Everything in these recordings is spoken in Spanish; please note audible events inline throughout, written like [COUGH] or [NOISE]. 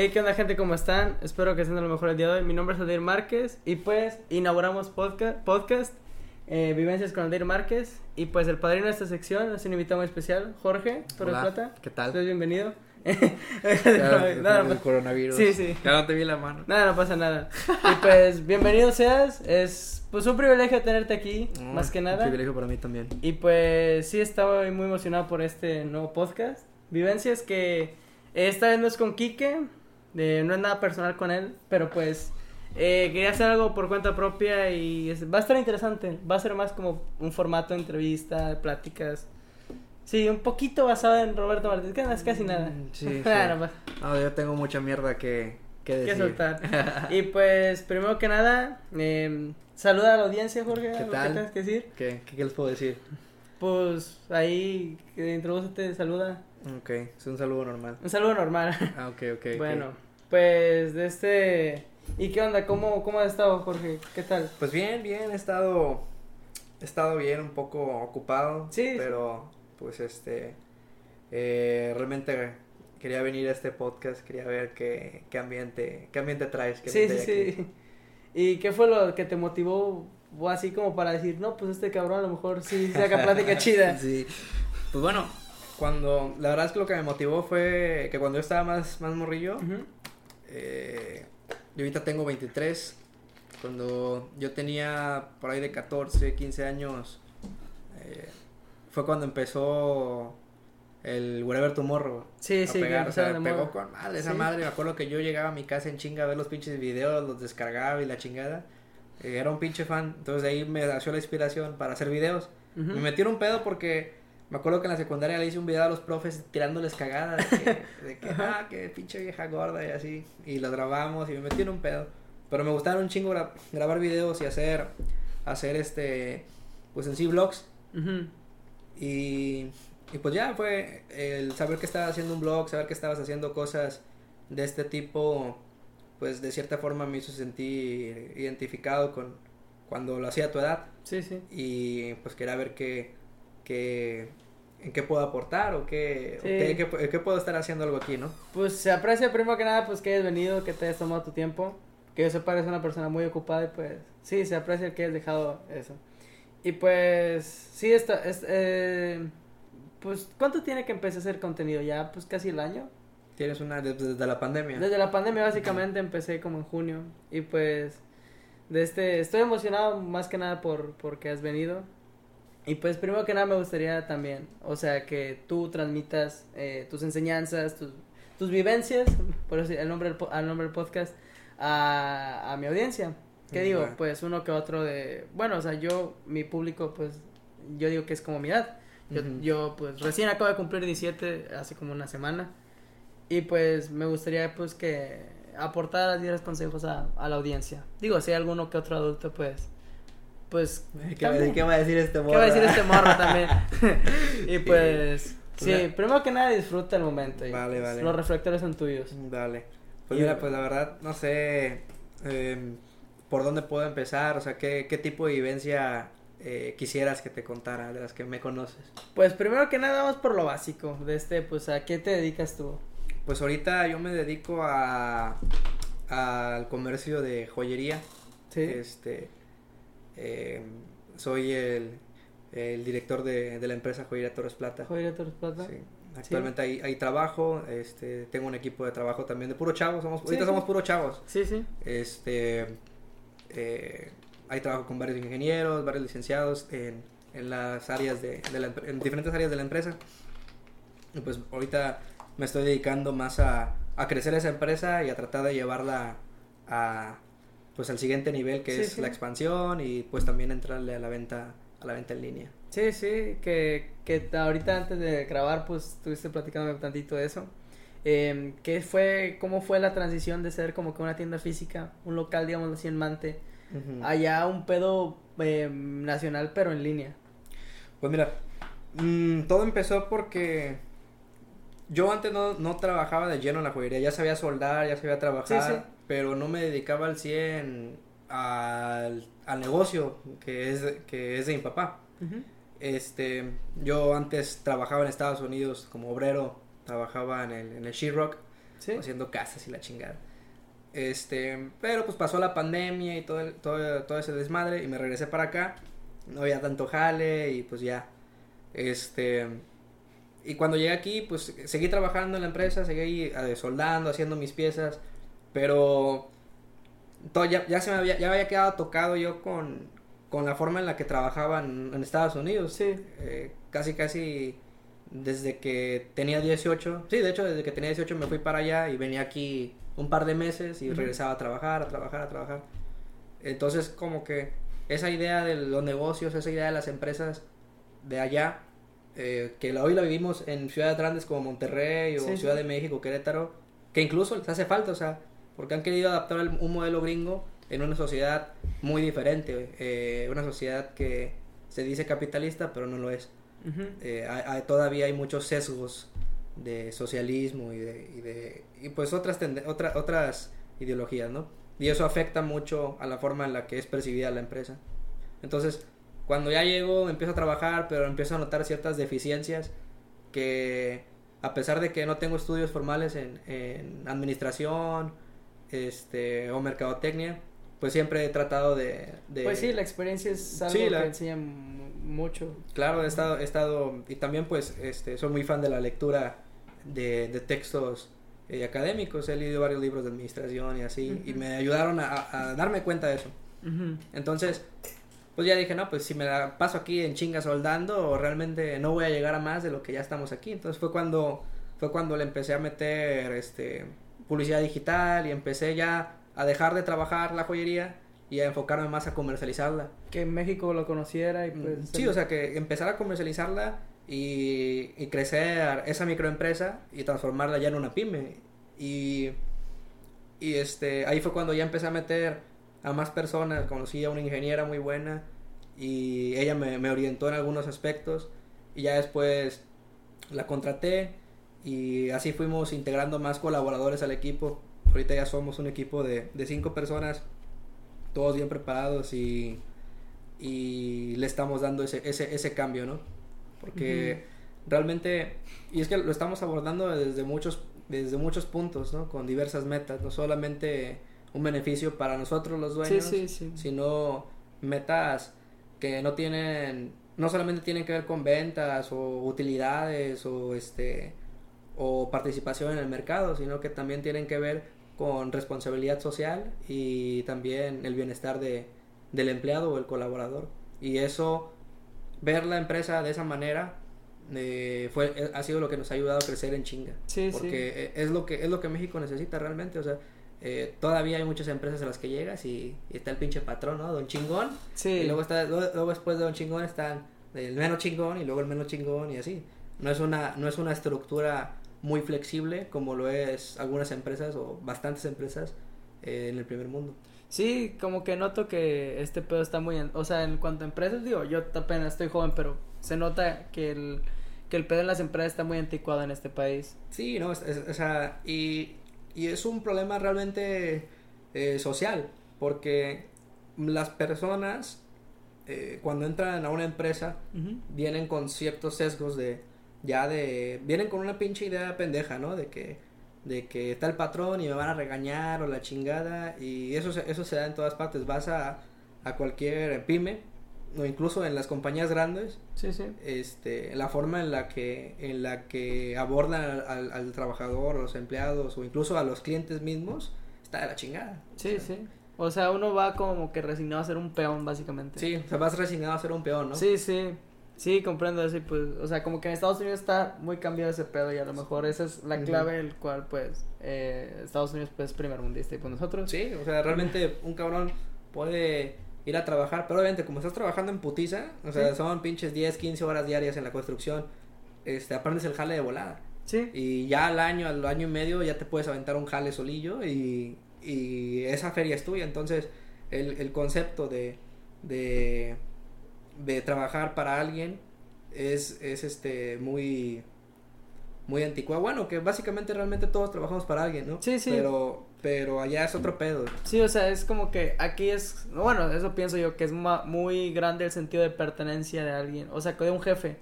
Hey, ¿qué onda gente? ¿Cómo están? Espero que estén de lo mejor el día de hoy. Mi nombre es Adir Márquez y pues inauguramos podcast, podcast eh, Vivencias con Adir Márquez y pues el padrino de esta sección es un invitado muy especial, Jorge Torres Hola, Plata. ¿qué tal? Estás bienvenido. [LAUGHS] Claro, nada, el coronavirus. Sí, sí. Ya no te vi la mano. nada, no pasa nada. Y pues bienvenido seas. Es pues un privilegio tenerte aquí, Mm, más que Un nada. privilegio para mí también. Y pues sí, estaba muy emocionado por este nuevo podcast. Vivencias que esta vez no es con Quique, eh, no es nada personal con él, pero pues eh, quería hacer algo por cuenta propia y es- va a estar interesante. Va a ser más como un formato de entrevista, de pláticas. Sí, un poquito basado en Roberto Martínez, que no es casi nada. Mm, sí, [LAUGHS] sí. No, yo tengo mucha mierda que, que decir. que soltar. [LAUGHS] y pues, primero que nada, eh, saluda a la audiencia, Jorge. ¿Qué tal? tengas que decir? ¿Qué, qué, qué les puedo decir? Pues ahí, introdúcete, saluda. Ok, es un saludo normal. Un saludo normal. Ah, ok, ok. bueno, pues de este... ¿Y qué onda? ¿Cómo, ¿Cómo has estado, Jorge? ¿Qué tal? Pues bien, bien, he estado, he estado bien, un poco ocupado. Sí. Pero, pues este, eh, realmente quería venir a este podcast, quería ver qué, qué ambiente, qué ambiente traes. qué Sí, sí, ambiente aquí. sí. ¿Y qué fue lo que te motivó o así como para decir, no, pues este cabrón a lo mejor sí saca plática chida? [LAUGHS] Sí. Pues bueno, cuando, la verdad es que lo que me motivó fue que cuando yo estaba más, más morrillo, Ujú. eh, yo ahorita tengo 23, cuando yo tenía por ahí de 14, 15 años, eh, fue cuando empezó el Wherever Tomorrow. Sí, sí, que pegar, o sea, pegó con madre, esa Sí. madre, me acuerdo que yo llegaba a mi casa en chinga a ver los pinches videos, los descargaba y la chingada, eh, era un pinche fan, entonces de ahí me nació la inspiración para hacer videos. Ujú. Me metí en un pedo porque me acuerdo que en la secundaria le hice un video a los profes tirándoles cagadas de que, de que ah, que pinche vieja gorda y así. Y lo grabamos y me metí en un pedo. Pero me gustaron un chingo gra- grabar videos y hacer, hacer este, pues en sí vlogs. Ujú. Y, y pues ya fue el saber que estabas haciendo un blog, saber que estabas haciendo cosas de este tipo, pues de cierta forma me hizo sentir identificado con cuando lo hacía a tu edad Sí, sí. y pues quería ver qué, qué en qué puedo aportar o qué, o Sí. qué, qué- qué puedo estar haciendo algo aquí, ¿no? Pues se aprecia primero que nada pues que hayas venido, que te hayas tomado tu tiempo, que yo sepa eres una persona muy ocupada y pues sí, se aprecia que hayas dejado eso. Y pues sí, está, es, eh, pues ¿cuánto tiene que empecé a hacer contenido? Ya pues casi el año. Tienes una desde, desde la pandemia. Desde la pandemia básicamente empecé como en junio y pues de este estoy emocionado más que nada por porque has venido. Y pues primero que nada me gustaría también, o sea, que tú transmitas eh, tus enseñanzas, tus, tus vivencias, [LAUGHS] por eso el nombre al nombre del podcast, a, a mi audiencia. ¿Qué Mm, digo? Pues uno que otro de, bueno, o sea, yo, mi público, pues, yo digo que es como mi edad. Yo, yo, pues, recién acabo de cumplir 17 hace como una semana. Y pues me gustaría, pues, que aportaras, dieras consejos a, a la audiencia. Digo, si hay alguno que otro adulto, pues, pues... ¿Qué va, a decir, también. qué va a decir este morro? ¿Qué va a decir este morro también? [LAUGHS] y pues, sí, Una- primero que nada disfruta el momento. y, Vale, pues, vale. Los reflectores son tuyos. Dale. Pues Y- mira, pues la verdad, no sé em, por dónde puedo empezar, o sea, qué, qué tipo de vivencia eh, quisieras que te contara de las que me conoces. Pues primero que nada vamos por lo básico de este, pues, ¿a qué te dedicas tú? Pues ahorita yo me dedico a al comercio de joyería. Sí. Este, em, soy el, el director de, de la empresa Joyería Torres Plata. Joyería Torres Plata. Sí. Actualmente ahí, ahí trabajo, este, tengo un equipo de trabajo también de puro chavos, somos, Sí, ahorita sí. somos puro chavos. Sí, sí. Este, eh, ahí trabajo con varios ingenieros, varios licenciados en, en las áreas de, de la empre- en diferentes áreas de la empresa. Y pues ahorita me estoy dedicando más a, a crecer esa empresa y a tratar de llevarla a pues al siguiente nivel que Sí, es sí. la expansión y pues también entrarle a la venta a la venta en línea. Sí, sí, que, que ahorita antes de grabar, pues estuviste platicando tantito de eso. Eh, ¿Qué fue, cómo fue la transición de ser como que una tienda física, un local, digamos así, en Mante, allá un pedo eh, nacional, pero en línea? Pues mira, mm, todo empezó porque yo antes no, no trabajaba de lleno en la joyería, ya sabía soldar, ya sabía trabajar, Sí, sí. pero no me dedicaba al 100 al, al negocio que es, que es de mi papá. Este, yo antes trabajaba en Estados Unidos como obrero, trabajaba en el, en el She-Rock Sí. haciendo casas y la chingada. Este, pero pues pasó la pandemia y todo, el- todo, todo ese desmadre y me regresé para acá. No había tanto jale y pues ya. Este, y cuando llegué aquí, pues seguí trabajando en la empresa, seguí eh, soldando, haciendo mis piezas, pero todo, ya, ya se me había, ya había quedado tocado yo con, con la forma en la que trabajaba en, en Estados Unidos. Sí. Eh, casi, casi desde que tenía 18. Sí, de hecho, desde que tenía 18 me fui para allá y venía aquí un par de meses y regresaba a trabajar, a trabajar, a trabajar. Entonces, como que esa idea de los negocios, esa idea de las empresas de allá, eh, que hoy la vivimos en ciudades grandes como Monterrey o Sí, Ciudad sí. de México, Querétaro, que incluso les hace falta, o sea, porque han querido adaptar el- un modelo gringo en una sociedad muy diferente, eh, una sociedad que se dice capitalista, pero no lo es. Eh, hay- hay- todavía hay muchos sesgos de socialismo y de, y de y pues otras otra- otras ideologías, ¿no? Y eso afecta mucho a la forma en la que es percibida la empresa. Entonces, cuando ya llego, empiezo a trabajar, pero empiezo a notar ciertas deficiencias que a pesar de que no tengo estudios formales en, en administración este o mercadotecnia, pues siempre he tratado de, de- Pues sí, la experiencia es algo Sí, la- que enseña mu- mucho. Claro, he estado, he estado, y también pues, este, soy muy fan de la lectura de, de textos eh, académicos, he leído varios libros de administración y así, y Ujú. me ayudaron a, a darme cuenta de eso. Ujú. Entonces, pues ya dije, no, pues si me la paso aquí en chinga soldando, realmente no voy a llegar a más de lo que ya estamos aquí. Entonces fue cuando, fue cuando le empecé a meter, este, publicidad digital y empecé ya a dejar de trabajar la joyería y a enfocarme más a comercializarla. Que México lo conociera y pues... Sí, o sea, que empezar a comercializarla y, y crecer esa microempresa y transformarla ya en una pyme. Y, y este, ahí fue cuando ya empecé a meter a más personas. Conocí a una ingeniera muy buena y ella me, me orientó en algunos aspectos. Y ya después la contraté y así fuimos integrando más colaboradores al equipo. Ahorita ya somos un equipo de, de cinco personas, todos bien preparados y, y le estamos dando ese, ese, ese cambio, ¿no? Porque realmente, y es que lo estamos abordando desde muchos, desde muchos puntos, ¿no? Con diversas metas, no solamente un beneficio para nosotros los dueños, sí, sí. sino metas que no tienen, no solamente tienen que ver con ventas o utilidades o este o participación en el mercado, sino que también tienen que ver con responsabilidad social y también el bienestar de, del empleado o el colaborador. Y eso, ver la empresa de esa manera, eh, fue, eh, ha sido lo que nos ha ayudado a crecer en chinga. Sí, porque sí. eh, es lo que es lo que México necesita realmente, o sea, eh, todavía hay muchas empresas a las que llegas y, y está el pinche patrón, ¿no? Don chingón. Sí. Y luego está luego, después de Don chingón están el menos chingón y luego el menos chingón y así. No es una no es una estructura muy flexible como lo es algunas empresas o bastantes empresas eh, en el primer mundo. Sí, como que noto que este pedo está muy... en- o sea, en cuanto a empresas, digo, yo apenas estoy joven, pero se nota que el, que el pedo en las empresas está muy anticuado en este país. Sí, no, o sea, y, y es un problema realmente eh, social, porque las personas eh, cuando entran a una empresa vienen con ciertos sesgos de ya de vienen con una pinche idea pendeja, ¿no? De que de que está el patrón y me van a regañar o la chingada y eso se- eso se da en todas partes, vas a a cualquier pyme o incluso en las compañías grandes Sí, sí. este la forma en la que en la que abordan al, al- trabajador a los empleados o incluso a los clientes mismos está de la chingada Sí, sí. O sea, uno va como que resignado a ser un peón, básicamente. sí o sea vas resignado a ser un peón no Sí, sí. Sí, comprendo eso y pues, o sea, como que en Estados Unidos está muy cambiado ese pedo y a lo mejor esa es la clave el cual pues eh, Estados Unidos pues es primer mundista y pues nosotros Sí, o sea, realmente un cabrón puede ir a trabajar, pero obviamente como estás trabajando en putiza, o sea, Sí. son pinches 10, 15 horas diarias en la construcción, este, aprendes el jale de volada. Sí. Y ya al año, al año y medio ya te puedes aventar un jale solillo y, y esa feria es tuya. Entonces, el, el concepto de, de, de trabajar para alguien es, es este muy muy anticuado. Bueno, que básicamente realmente todos trabajamos para alguien, ¿no? Sí, sí. Pero, pero allá es otro pedo. Sí, o sea, es como que aquí es, bueno, eso pienso yo, que es ma- muy grande el sentido de pertenencia de alguien, o sea, de un jefe.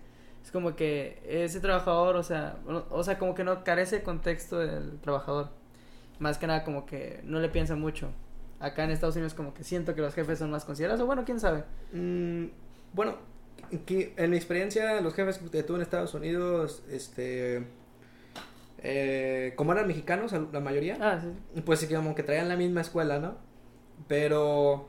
Es como que ese trabajador, o sea, o, o sea, como que no carece de contexto del trabajador. Más que nada como que no le piensa mucho. Acá en Estados Unidos como que siento que los jefes son más considerados, o bueno, quién sabe. Mm, bueno, que en mi experiencia, los jefes que tuve en Estados Unidos, este, eh, como eran mexicanos, la mayoría, Ah, sí. pues sí, como que traían la misma escuela, ¿no? Pero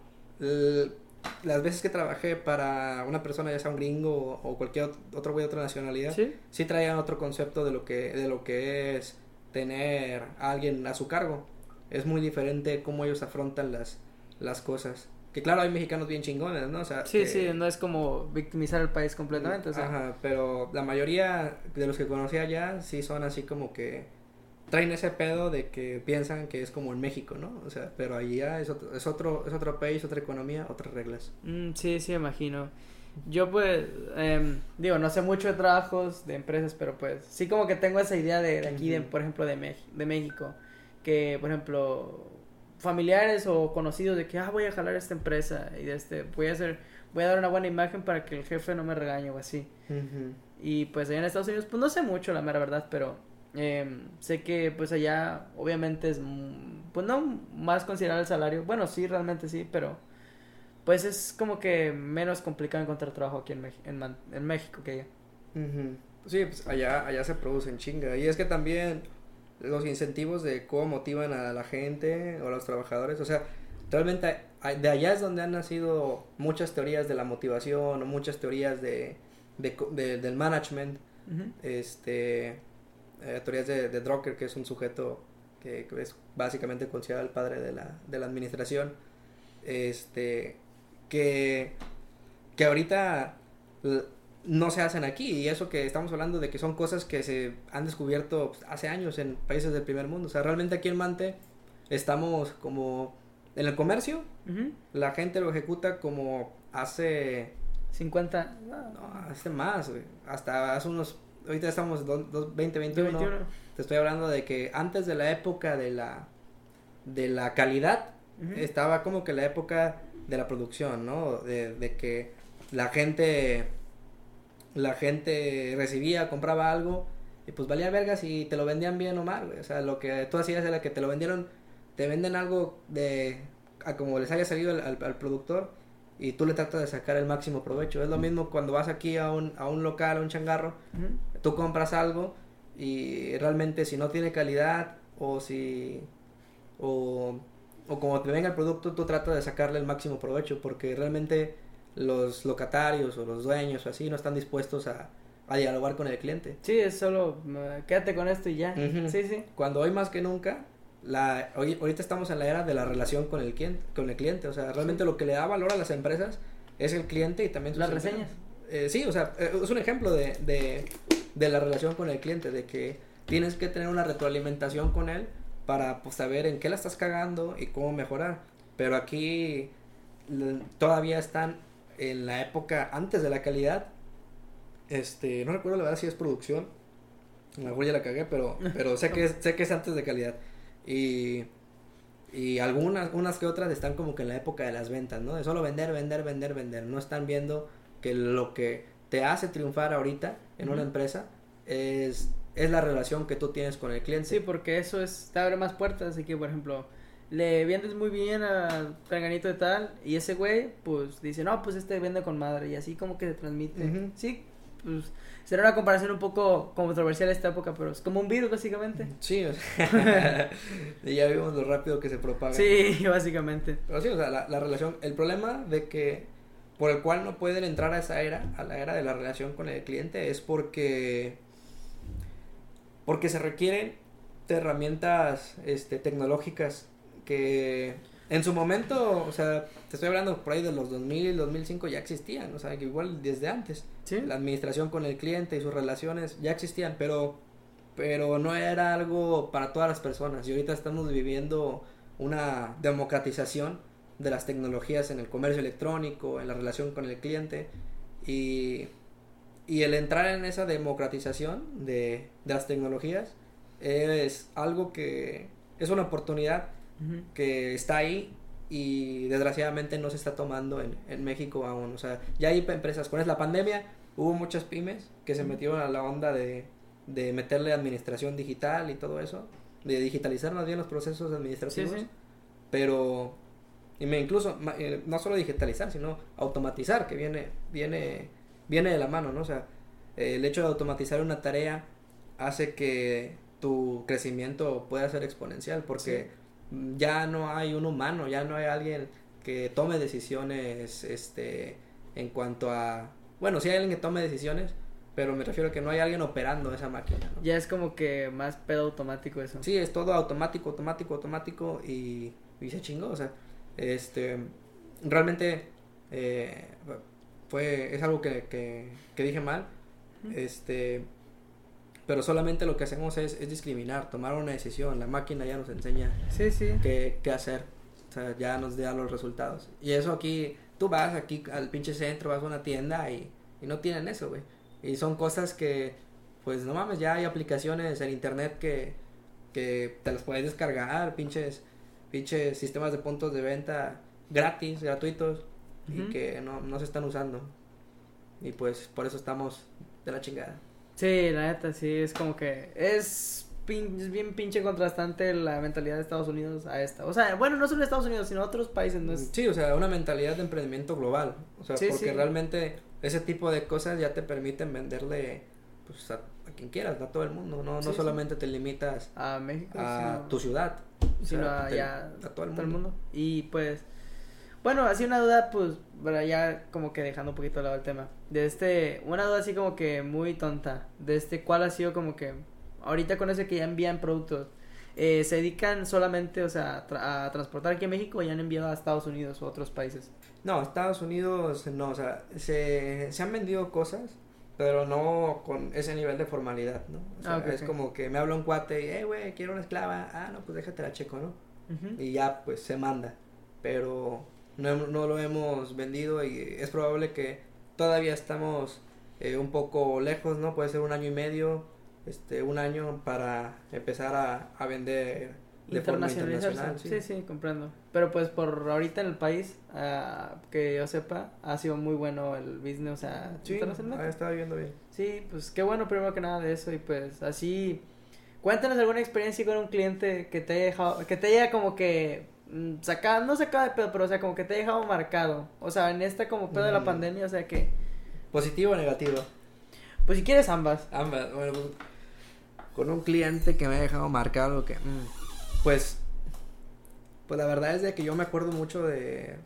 las veces que trabajé para una persona, ya sea un gringo o, o cualquier ot- otro güey de otra nacionalidad, ¿Sí? sí traían otro concepto de lo que de lo que es tener a alguien a su cargo. Es muy diferente cómo ellos afrontan las las cosas. Que claro, hay mexicanos bien chingones, ¿no? O sea, Sí, que- sí, no es como victimizar al país completamente, o sea. Ajá, pero la mayoría de los que conocí allá sí son así como que traen ese pedo de que piensan que es como en México, ¿no? O sea, pero allá es otro, es otro, es otro país, otra economía, otras reglas. Mm, sí, sí, imagino. Yo pues, em, digo, no sé mucho de trabajos, de empresas, pero pues sí como que tengo esa idea de, de aquí, de, por ejemplo, de, Mex- de México, que por ejemplo, familiares o conocidos de que, ah, voy a jalar esta empresa y de este, voy a hacer, voy a dar una buena imagen para que el jefe no me regañe o así. Y pues allá en Estados Unidos, pues no sé mucho, la mera verdad, pero em, sé que pues allá obviamente es, mm, pues no más considerable el salario. Bueno, sí, realmente sí, pero pues es como que menos complicado encontrar trabajo aquí en, Mex- en, Man- en México que allá. Sí, pues allá, allá se producen chinga. Y es que también los incentivos de cómo motivan a la gente o a los trabajadores, o sea, realmente de allá es donde han nacido muchas teorías de la motivación o muchas teorías de, de de- del management, este, eh, teorías de, de Drucker, que es un sujeto que, que es básicamente considerado el padre de la, de la administración, este, que, que ahorita no se hacen aquí, y eso que estamos hablando de que son cosas que se han descubierto pues, hace años en países del primer mundo, o sea, realmente aquí en Mante estamos como en el comercio, la gente lo ejecuta como hace 50, ah, no, hace más, güey. Hasta hace unos. Ahorita estamos 2021. 21. Te estoy hablando de que antes de la época de la. De la calidad, estaba como que la época de la producción, ¿no? De, de que la gente. La gente recibía, compraba algo. Y pues valía verga si te lo vendían bien o mal, güey. O sea, lo que tú hacías era que te lo vendieron. Te venden algo de. A como les haya salido al, al- al productor y tú le tratas de sacar el máximo provecho. Es lo mismo cuando vas aquí a un, a un local, a un changarro, tú compras algo y realmente si no tiene calidad o si o, o como te venga el producto tú tratas de sacarle el máximo provecho porque realmente los locatarios o los dueños o así no están dispuestos a, a dialogar con el cliente. Sí, es solo eh, quédate con esto y ya. Ujú. Sí, sí. Cuando hoy más que nunca la hoy, ahorita estamos en la era de la relación con el cliente, con el cliente, o sea, realmente lo que le da valor a las empresas es el cliente y también sus Las reseñas. Eh, sí, o sea, eh, es un ejemplo de, de, de la relación con el cliente, de que tienes que tener una retroalimentación con él para pues, saber en qué la estás cagando y cómo mejorar. Pero aquí todavía están en la época antes de la calidad. Este, no recuerdo la verdad si es producción. A lo mejor ya la cagué, pero, [LAUGHS] pero sé que es, sé que es antes de calidad. Y, y algunas, unas que otras están como que en la época de las ventas, ¿no? De solo vender, vender, vender, vender. No están viendo que lo que te hace triunfar ahorita en una empresa es, es la relación que tú tienes con el cliente. Sí, porque eso es, te abre más puertas, así que por ejemplo, le vendes muy bien al peganito de tal y ese güey pues dice, no, pues este vende con madre y así como que se transmite. Sí, pues será una comparación un poco controversial esta época, pero es como un virus básicamente. Sí, o sea, [LAUGHS] [LAUGHS] y ya vimos lo rápido que se propaga. Sí, [LAUGHS] básicamente. Pero sí, o sea, la, la relación, el problema de que por el cual no pueden entrar a esa era, a la era de la relación con el cliente, es porque porque se requieren herramientas este, tecnológicas que en su momento, o sea, te estoy hablando por ahí de los 2000, 2005 ya existían, o sea, que igual desde antes. Sí. La administración con el cliente y sus relaciones ya existían, pero pero no era algo para todas las personas y ahorita estamos viviendo una democratización de las tecnologías en el comercio electrónico, en la relación con el cliente y, y el entrar en esa democratización de, de las tecnologías es algo que es una oportunidad Que está ahí y desgraciadamente no se está tomando en, en México aún. O sea, ya hay empresas, con la pandemia, hubo muchas pymes que se metieron a la onda de, de meterle administración digital y todo eso, de digitalizar más bien los procesos administrativos, Sí, sí. pero y me incluso eh, no solo digitalizar, sino automatizar, que viene viene viene de la mano, ¿no? O sea, el hecho de automatizar una tarea hace que tu crecimiento pueda ser exponencial porque ya no hay un humano, ya no hay alguien que tome decisiones este en cuanto a bueno, sí hay alguien que tome decisiones, pero me refiero a que no hay alguien operando esa máquina, ¿no? Ya es como que más pedo automático eso. Sí, es todo automático, automático, automático y, y se chingó, o sea, este, realmente eh, fue, es algo que, que, que dije mal, este, pero solamente lo que hacemos es, es discriminar, tomar una decisión, la máquina ya nos enseña Sí, sí. qué, qué hacer, o sea, ya nos da los resultados. Y eso aquí, tú vas aquí al pinche centro, vas a una tienda y, y no tienen eso, güey. Y son cosas que, pues no mames, ya hay aplicaciones en internet que, que te las puedes descargar, pinches, pinches sistemas de puntos de venta gratis, gratuitos, y Ujú. que no, no se están usando. Y pues por eso estamos de la chingada. Sí, la neta, sí, es como que es, pin- es bien pinche contrastante la mentalidad de Estados Unidos a esta. O sea, bueno, no solo Estados Unidos, sino otros países, ¿no? Es- Sí, o sea, una mentalidad de emprendimiento global. O sea, Sí, porque sí. realmente ese tipo de cosas ya te permiten venderle pues, a, a quien quieras, a todo el mundo. No, Sí, no solamente te limitas a México, a sino, tu ciudad, o sino sea, a, te- ya a todo el todo el mundo. mundo. Y pues, bueno, así una duda, pues, bueno, ya como que dejando un poquito de lado el tema. De este, una duda así como que muy tonta. De este, ¿cuál ha sido como que, ahorita con ese que ya envían productos, eh, se dedican solamente, o sea, a, tra- a transportar aquí a México o ya han enviado a Estados Unidos o a otros países? No, Estados Unidos, no, o sea, se, se han vendido cosas, pero no con ese nivel de formalidad, ¿no? O sea, Ah, ok, es ok. como que me habla un cuate y, eh, güey, quiero una esclava. Ah, no, pues déjate la checo, ¿no? Ujú. y ya pues se manda pero no, no lo hemos vendido y es probable que todavía estamos eh, un poco lejos no puede ser un año y medio este un año para empezar a, a vender de forma internacional Sí. sí, comprendo. Pero pues por ahorita en el país, ah, que yo sepa, ha sido muy bueno el business, o sea, sí viendo bien Sí, pues qué bueno primero que nada de eso y pues así cuéntanos alguna experiencia con un cliente que te haya dejado, que te haya como que mm, no sacado de pedo, pero o sea, como que te haya dejado marcado. O sea, en esta como pedo de la Mm. pandemia, o sea que positivo o negativo pues si quieres ambas. ambas bueno pues, con un cliente que me ha dejado marcado que mm, pues pues la verdad es de que yo me acuerdo mucho de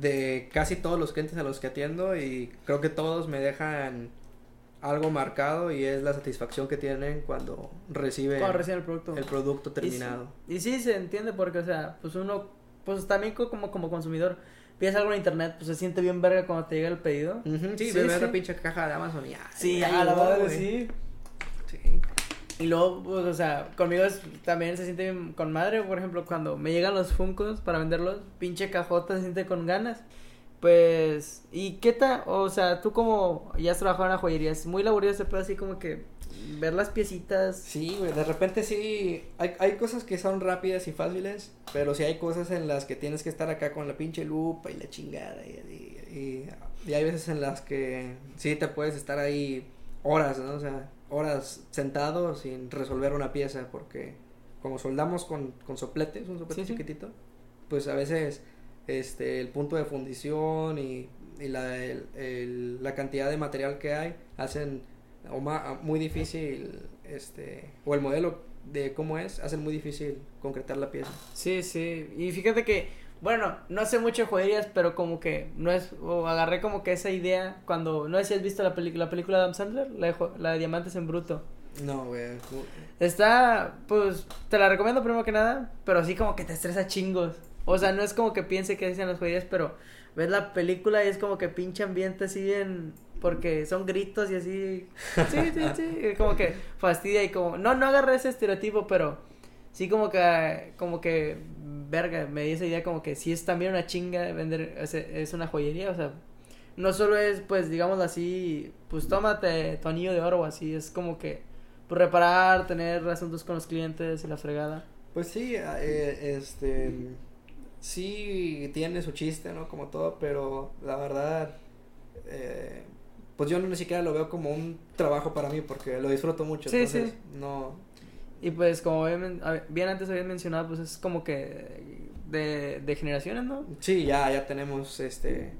de casi todos los clientes a los que atiendo y creo que todos me dejan algo marcado y es la satisfacción que tienen cuando reciben Cuando el producto. el producto Y sí- terminado. Y sí, se entiende porque, o sea, pues uno, pues también co- como, como consumidor, pides algo en internet, pues se siente bien verga cuando te llega el pedido. Sí, Sí, ves sí. la pinche caja de Amazon y ya. Sí, ya la llegó, madre, güey. sí. Sí. Y luego, pues, o sea, conmigo es- también se siente bien con madre, por ejemplo, cuando me llegan los Funcos para venderlos, pinche cajota se siente con ganas. Pues, ¿y qué tal? O sea, tú como ya has trabajado en la joyería, es muy laborioso, pero así como que ver las piecitas. Sí, güey, de repente sí, hay, hay cosas que son rápidas y fáciles, pero sí hay cosas en las que tienes que estar acá con la pinche lupa y la chingada, y, y, y- y hay veces en las que sí te puedes estar ahí horas, ¿no? O sea, horas sentado sin resolver una pieza, porque como soldamos con, con sopletes, un soplete Sí, sí. chiquitito, pues a veces este el punto de fundición y, y la, el- el- la cantidad de material que hay hacen o ma- muy difícil este o el modelo de cómo es hacen muy difícil concretar la pieza Sí, sí. Y fíjate que, bueno, no sé mucho de joyerías, pero como que no es, o agarré como que esa idea cuando, no sé si has visto la, la película de Adam Sandler, la de, la de Diamantes en Bruto. no güey Está, pues, te la recomiendo primero que nada, pero sí como que te estresa chingos. O sea, no es como que piense que dicen las joyerías, pero ves la película y es como que pinche ambiente así bien, porque son gritos y así. Sí, sí, sí, como que fastidia y como, no, no agarré ese estereotipo, pero sí como que, como que, verga, me di esa idea como que sí es también una chinga de vender, es, es una joyería, o sea, no solo es, pues, digamos así, pues tómate tu anillo de oro o así, es como que pues, reparar, tener asuntos con los clientes y la fregada. pues sí eh, este sí tiene su chiste no como todo pero la verdad eh, pues yo no ni siquiera lo veo como un trabajo para mí porque lo disfruto mucho. Sí, entonces, sí. No, Y pues como bien, bien antes habían mencionado, pues es como que de, de generaciones, ¿no? sí, ya, ya tenemos este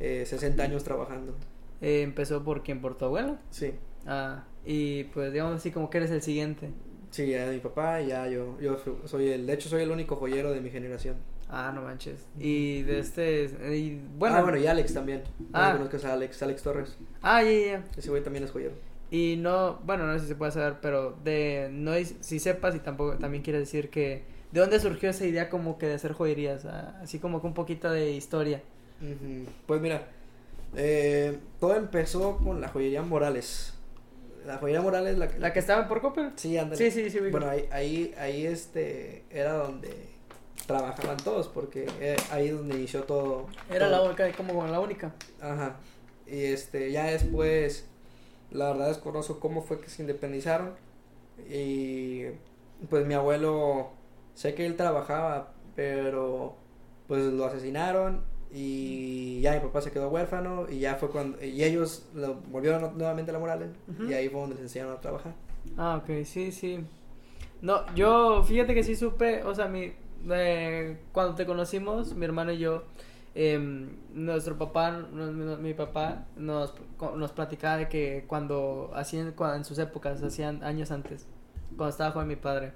eh, 60 años trabajando. Eh, empezó por quien, por tu abuelo. Sí, Ah, y pues digamos así como que eres el siguiente. sí, ya mi papá ya yo, yo soy el, de hecho soy el único joyero de mi generación. Ah, no manches. Y de este, y bueno. ah, bueno, y Alex también. Ah. Ah. conozcas a Alex, Alex Torres. Ah, ya, ya, ya. Ese güey también es joyero. Y no, bueno, no sé si se puede saber, pero de, no es, si sepas y tampoco, también quiere decir que, ¿de dónde surgió esa idea como que de hacer joyerías? Ah, así como que un poquito de historia. Pues mira, eh, todo empezó con la joyería Morales. La joyería Morales, la, ¿La que estaba por Coppel? Sí, ándale. Sí, sí, sí. Bueno, ahí, ahí, ahí este, era donde trabajaban todos, porque eh, ahí es donde inició todo. Era todo. la única, como la única. Ajá. Y este, ya después, la verdad desconozco cómo fue que se independizaron. Y pues mi abuelo, sé que él trabajaba, pero pues lo asesinaron y ya mi papá se quedó huérfano y ya fue cuando, y ellos lo volvieron nuevamente a la Morales y ahí fue donde les enseñaron a trabajar. Ah, ok, sí, sí. No, yo, fíjate que sí supe, o sea, mi, eh, cuando te conocimos, mi hermano y yo, em, nuestro papá, mi, papá, nos, nos platicaba de que cuando hacían, en sus épocas, hacían años antes, cuando estaba joven mi padre,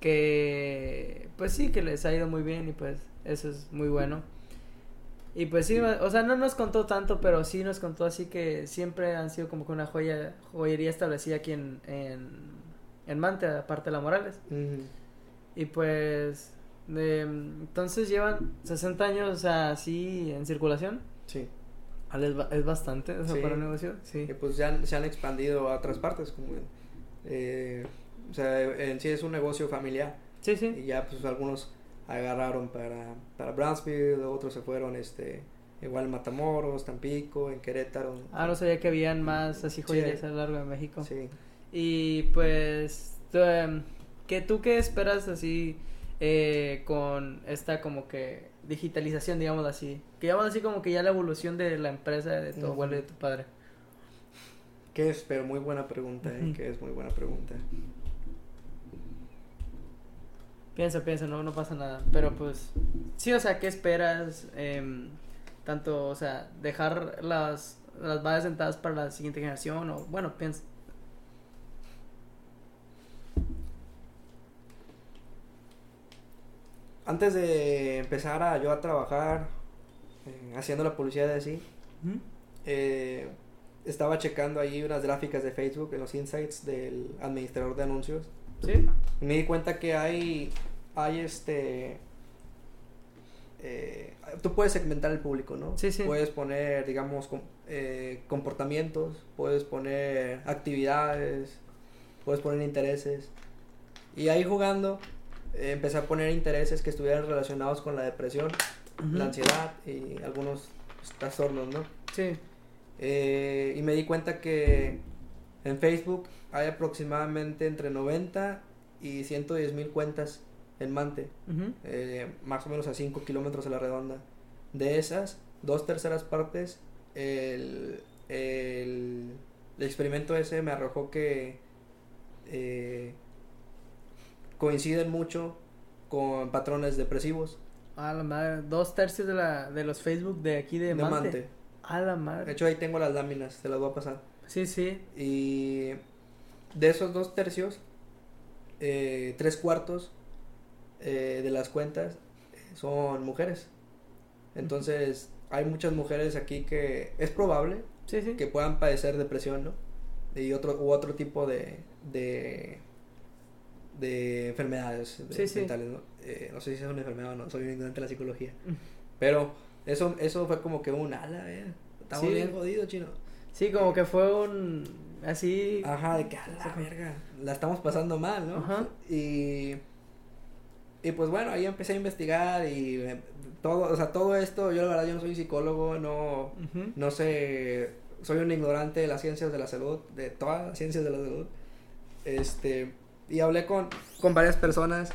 que, pues sí, que les ha ido muy bien y pues eso es muy bueno. Y pues sí, o sea, no nos contó tanto, pero sí nos contó así que siempre han sido como que una joya, joyería establecida aquí en, en, Mante, aparte de la Morales. Ujú. Y pues, de- entonces llevan 60 años, así en circulación. Sí. Ah, Es, ba- es bastante, o sea, Sí. para un negocio, sí. Y pues ya se han expandido a otras partes, como, eh, o sea, en sí es un negocio familiar. Sí, sí. Y ya pues algunos agarraron para, para Brownsville, otros se fueron este igual en Matamoros, Tampico, en Querétaro. Ah, no sabía que habían más así joyerías Sí. a lo largo de México. Sí. Y pues, em, ¿qué, ¿tú qué esperas así eh, con esta como que digitalización, digamos así? Que llamamos así como que ya la evolución de la empresa de tu abuelo y de tu padre. Que es, pero muy buena pregunta, eh, que es muy buena pregunta. Piensa, piensa, no, no pasa nada. Pero pues, sí, o sea, ¿qué esperas? Em, tanto, o sea, dejar las, las bases sentadas para la siguiente generación o, bueno, piensa. Antes de empezar a yo a trabajar eh, haciendo la publicidad de así, eh, estaba checando ahí unas gráficas de Facebook en los insights del administrador de anuncios. ¿Sí? Y me di cuenta que hay, hay este... eh, tú puedes segmentar el público, ¿no? Sí, sí. Puedes poner, digamos, com- eh, comportamientos, puedes poner actividades, puedes poner intereses. Y ahí jugando, empecé a poner intereses que estuvieran relacionados con la depresión, la ansiedad y algunos trastornos, ¿no? Sí. Eh, y me di cuenta que en Facebook hay aproximadamente entre 90 y 110 mil cuentas en Mante, eh, más o menos a 5 kilómetros a la redonda. De esas, dos terceras partes, el, el, el experimento ese me arrojó que eh, coinciden mucho con patrones depresivos A la madre, dos tercios de, la, de los Facebook de aquí de, de Mante. Mante. A la De madre. hecho, ahí tengo las láminas, te las voy a pasar. Sí, sí. Y de esos dos tercios, eh, tres cuartos eh, de las cuentas son mujeres. Entonces, hay muchas mujeres aquí que es probable Sí, sí. que puedan padecer depresión, ¿no? Y otro, u otro tipo de, de, de enfermedades de- Sí, sí. mentales, ¿no? Eh, no sé si es una enfermedad o no, soy un ignorante de la psicología. Mm. Pero eso, eso fue como que un ala, eh. Estamos Sí. bien jodidos, chino. Sí, como que fue un. Así. Ajá, de que a la verga, la estamos pasando mal, ¿no? Ajá. Y, y pues bueno, ahí empecé a investigar y eh, todo, o sea, todo esto, yo la verdad yo no soy psicólogo, no, no sé, soy un ignorante de las ciencias de la salud, de todas las ciencias de la salud. Este, y hablé con, con varias personas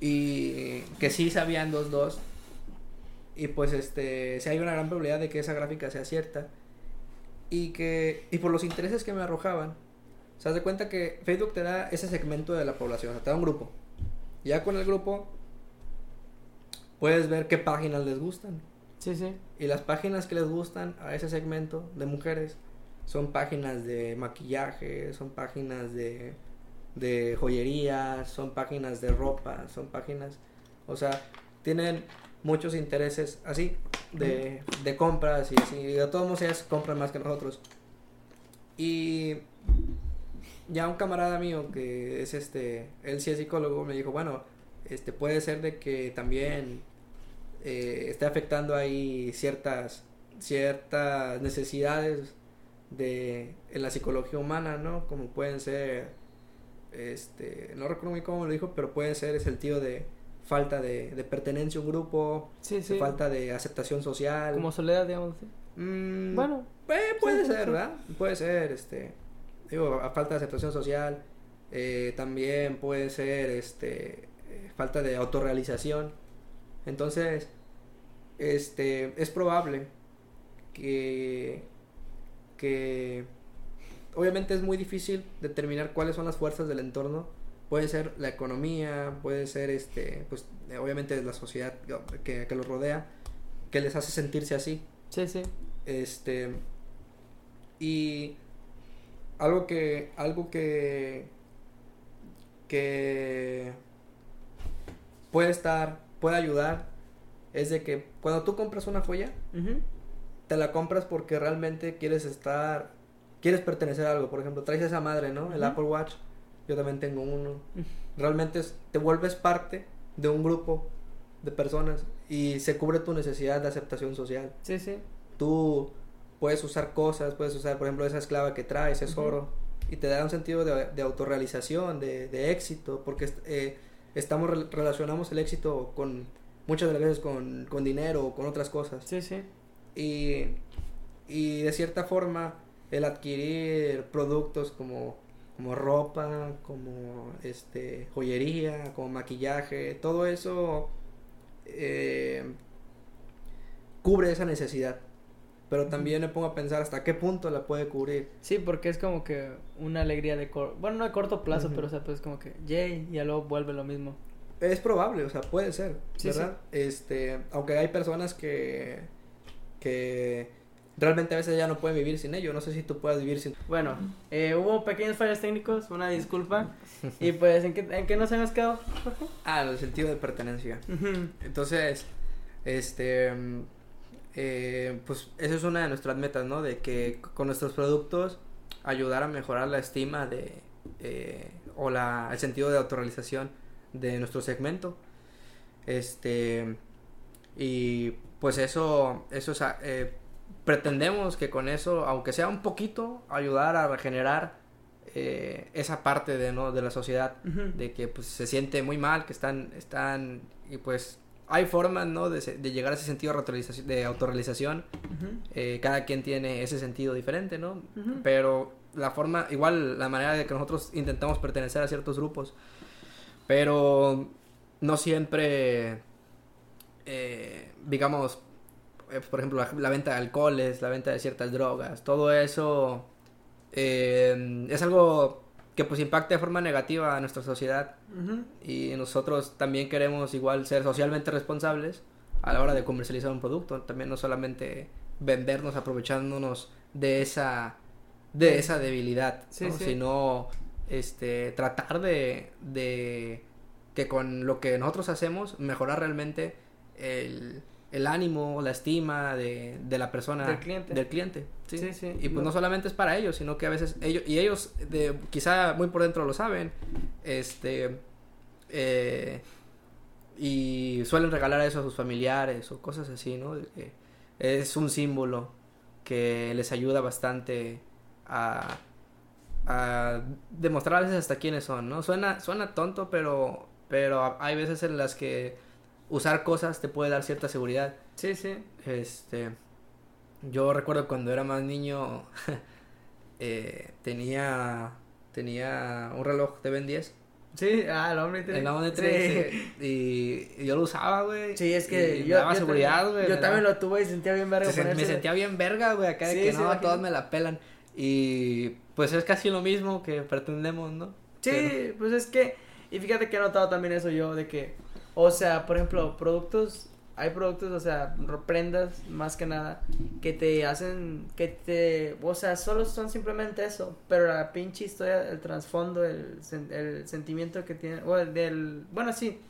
y que sí sabían dos dos. Y pues este, sí hay una gran probabilidad de que esa gráfica sea cierta. y que y por los intereses que me arrojaban se hace cuenta que Facebook te da ese segmento de la población, o sea, te da un grupo. Ya con el grupo puedes ver qué páginas les gustan. Sí, sí. Y las páginas que les gustan a ese segmento de mujeres son páginas de maquillaje, son páginas de, de joyería, son páginas de ropa, son páginas, o sea, tienen muchos intereses así de, de compras y así. Y de todos modos ellas compran más que nosotros. Y ya un camarada mío que es este, él sí es psicólogo, me dijo, bueno, este puede ser de que también eh, esté afectando ahí ciertas, ciertas necesidades de, en la psicología humana, ¿no? Como pueden ser, este, no recuerdo muy cómo lo dijo, pero puede ser el sentido de falta de, de pertenencia a un grupo, Sí, de sí. falta de aceptación social. Como soledad, digamos. ¿sí? Mm, Bueno. eh, puede ser. ¿verdad? Puede ser, este, digo, a falta de aceptación social, eh, también puede ser, este, eh, falta de autorrealización. Entonces, este, es probable que, que, obviamente es muy difícil determinar cuáles son las fuerzas del entorno. Puede ser la economía, puede ser, este, pues, obviamente la sociedad que, que los rodea, que les hace sentirse así. Sí, sí. Este. Y. Algo que. Algo que. Que. Puede estar. Puede ayudar. Es de que cuando tú compras una joya. Te la compras porque realmente quieres estar. Quieres pertenecer a algo. Por ejemplo, traes esa madre, ¿no? El Ujú. Apple Watch. Yo también tengo uno. Realmente es- te vuelves parte de un grupo de personas. Y se cubre tu necesidad de aceptación social Sí, sí. tú puedes usar cosas, puedes usar, por ejemplo, esa esclava que traes, es Ujú. oro, y te da un sentido de, de autorrealización, de, de éxito, porque eh, estamos rel- relacionamos el éxito con muchas de las veces con, con dinero o con otras cosas. Sí, sí. Y, y de cierta forma, el adquirir productos como, como ropa, como este joyería, como maquillaje, todo eso eh, cubre esa necesidad. Pero también me pongo a pensar hasta qué punto la puede cubrir. Sí, porque es como que una alegría de corto, bueno, no de corto plazo, pero o sea, pues como que, yay, y ya luego vuelve lo mismo. Es probable, o sea, puede ser, Sí, ¿verdad? Este, aunque hay personas que que realmente a veces ya no pueden vivir sin ello. No sé si tú puedes vivir sin. Bueno, eh, hubo pequeños fallos técnicos, una disculpa. [LAUGHS] y pues, ¿en qué, ¿en qué nos hemos quedado? Ah, el sentido de pertenencia. Entonces, este, eh, pues esa es una de nuestras metas, ¿no? De que con nuestros productos ayudar a mejorar la estima de, eh, o la, el sentido de autorrealización de nuestro segmento. Este, y pues eso, eso es, a- eh, pretendemos que con eso, aunque sea un poquito, ayudar a regenerar eh, esa parte de, ¿no? de la sociedad de que pues se siente muy mal, que están, están, y pues hay formas, ¿no? De, de llegar a ese sentido de autorrealización. Eh, cada quien tiene ese sentido diferente, ¿no? Pero la forma, igual la manera de que nosotros intentamos pertenecer a ciertos grupos, pero no siempre, eh, digamos, por ejemplo, la, la venta de alcoholes, la venta de ciertas drogas, todo eso eh, es algo que pues impacta de forma negativa a nuestra sociedad y nosotros también queremos igual ser socialmente responsables a la hora de comercializar un producto, también no solamente vendernos aprovechándonos de esa de esa debilidad, Sí, ¿no? sí. sino este tratar de, de que con lo que nosotros hacemos mejorar realmente el, el ánimo, la estima de, de la persona Del cliente. del cliente, ¿sí? Sí, sí. Y pues no solamente es para ellos, sino que a veces ellos, y ellos de, quizá muy por dentro lo saben, este, eh, y suelen regalar eso a sus familiares o cosas así, ¿no? Es un símbolo que les ayuda bastante a, a demostrar a veces hasta quiénes son, ¿no? Suena, suena tonto, pero, pero hay veces en las que usar cosas te puede dar cierta seguridad. Sí, sí. Este, yo recuerdo cuando era más niño, [LAUGHS] eh, tenía, tenía un reloj de Ben 10 Sí, ah, el Omnitrix. El Omnitrix. Sí. eh, y, y yo lo usaba, güey. Sí, es que y me yo, daba yo seguridad, güey. yo también lo tuve y sentía bien verga se- me sentía bien verga, güey, acá de que no, imagino. todos me la pelan. Y pues es casi lo mismo que pretendemos, ¿no? Sí, Pero- pues es que, y fíjate que he notado también eso yo, de que, o sea, por ejemplo, productos, hay productos, o sea, prendas, más que nada, que te hacen, que te, o sea, solo son simplemente eso, pero la pinche historia, el trasfondo, el, el sentimiento que tiene, o el del, bueno, sí,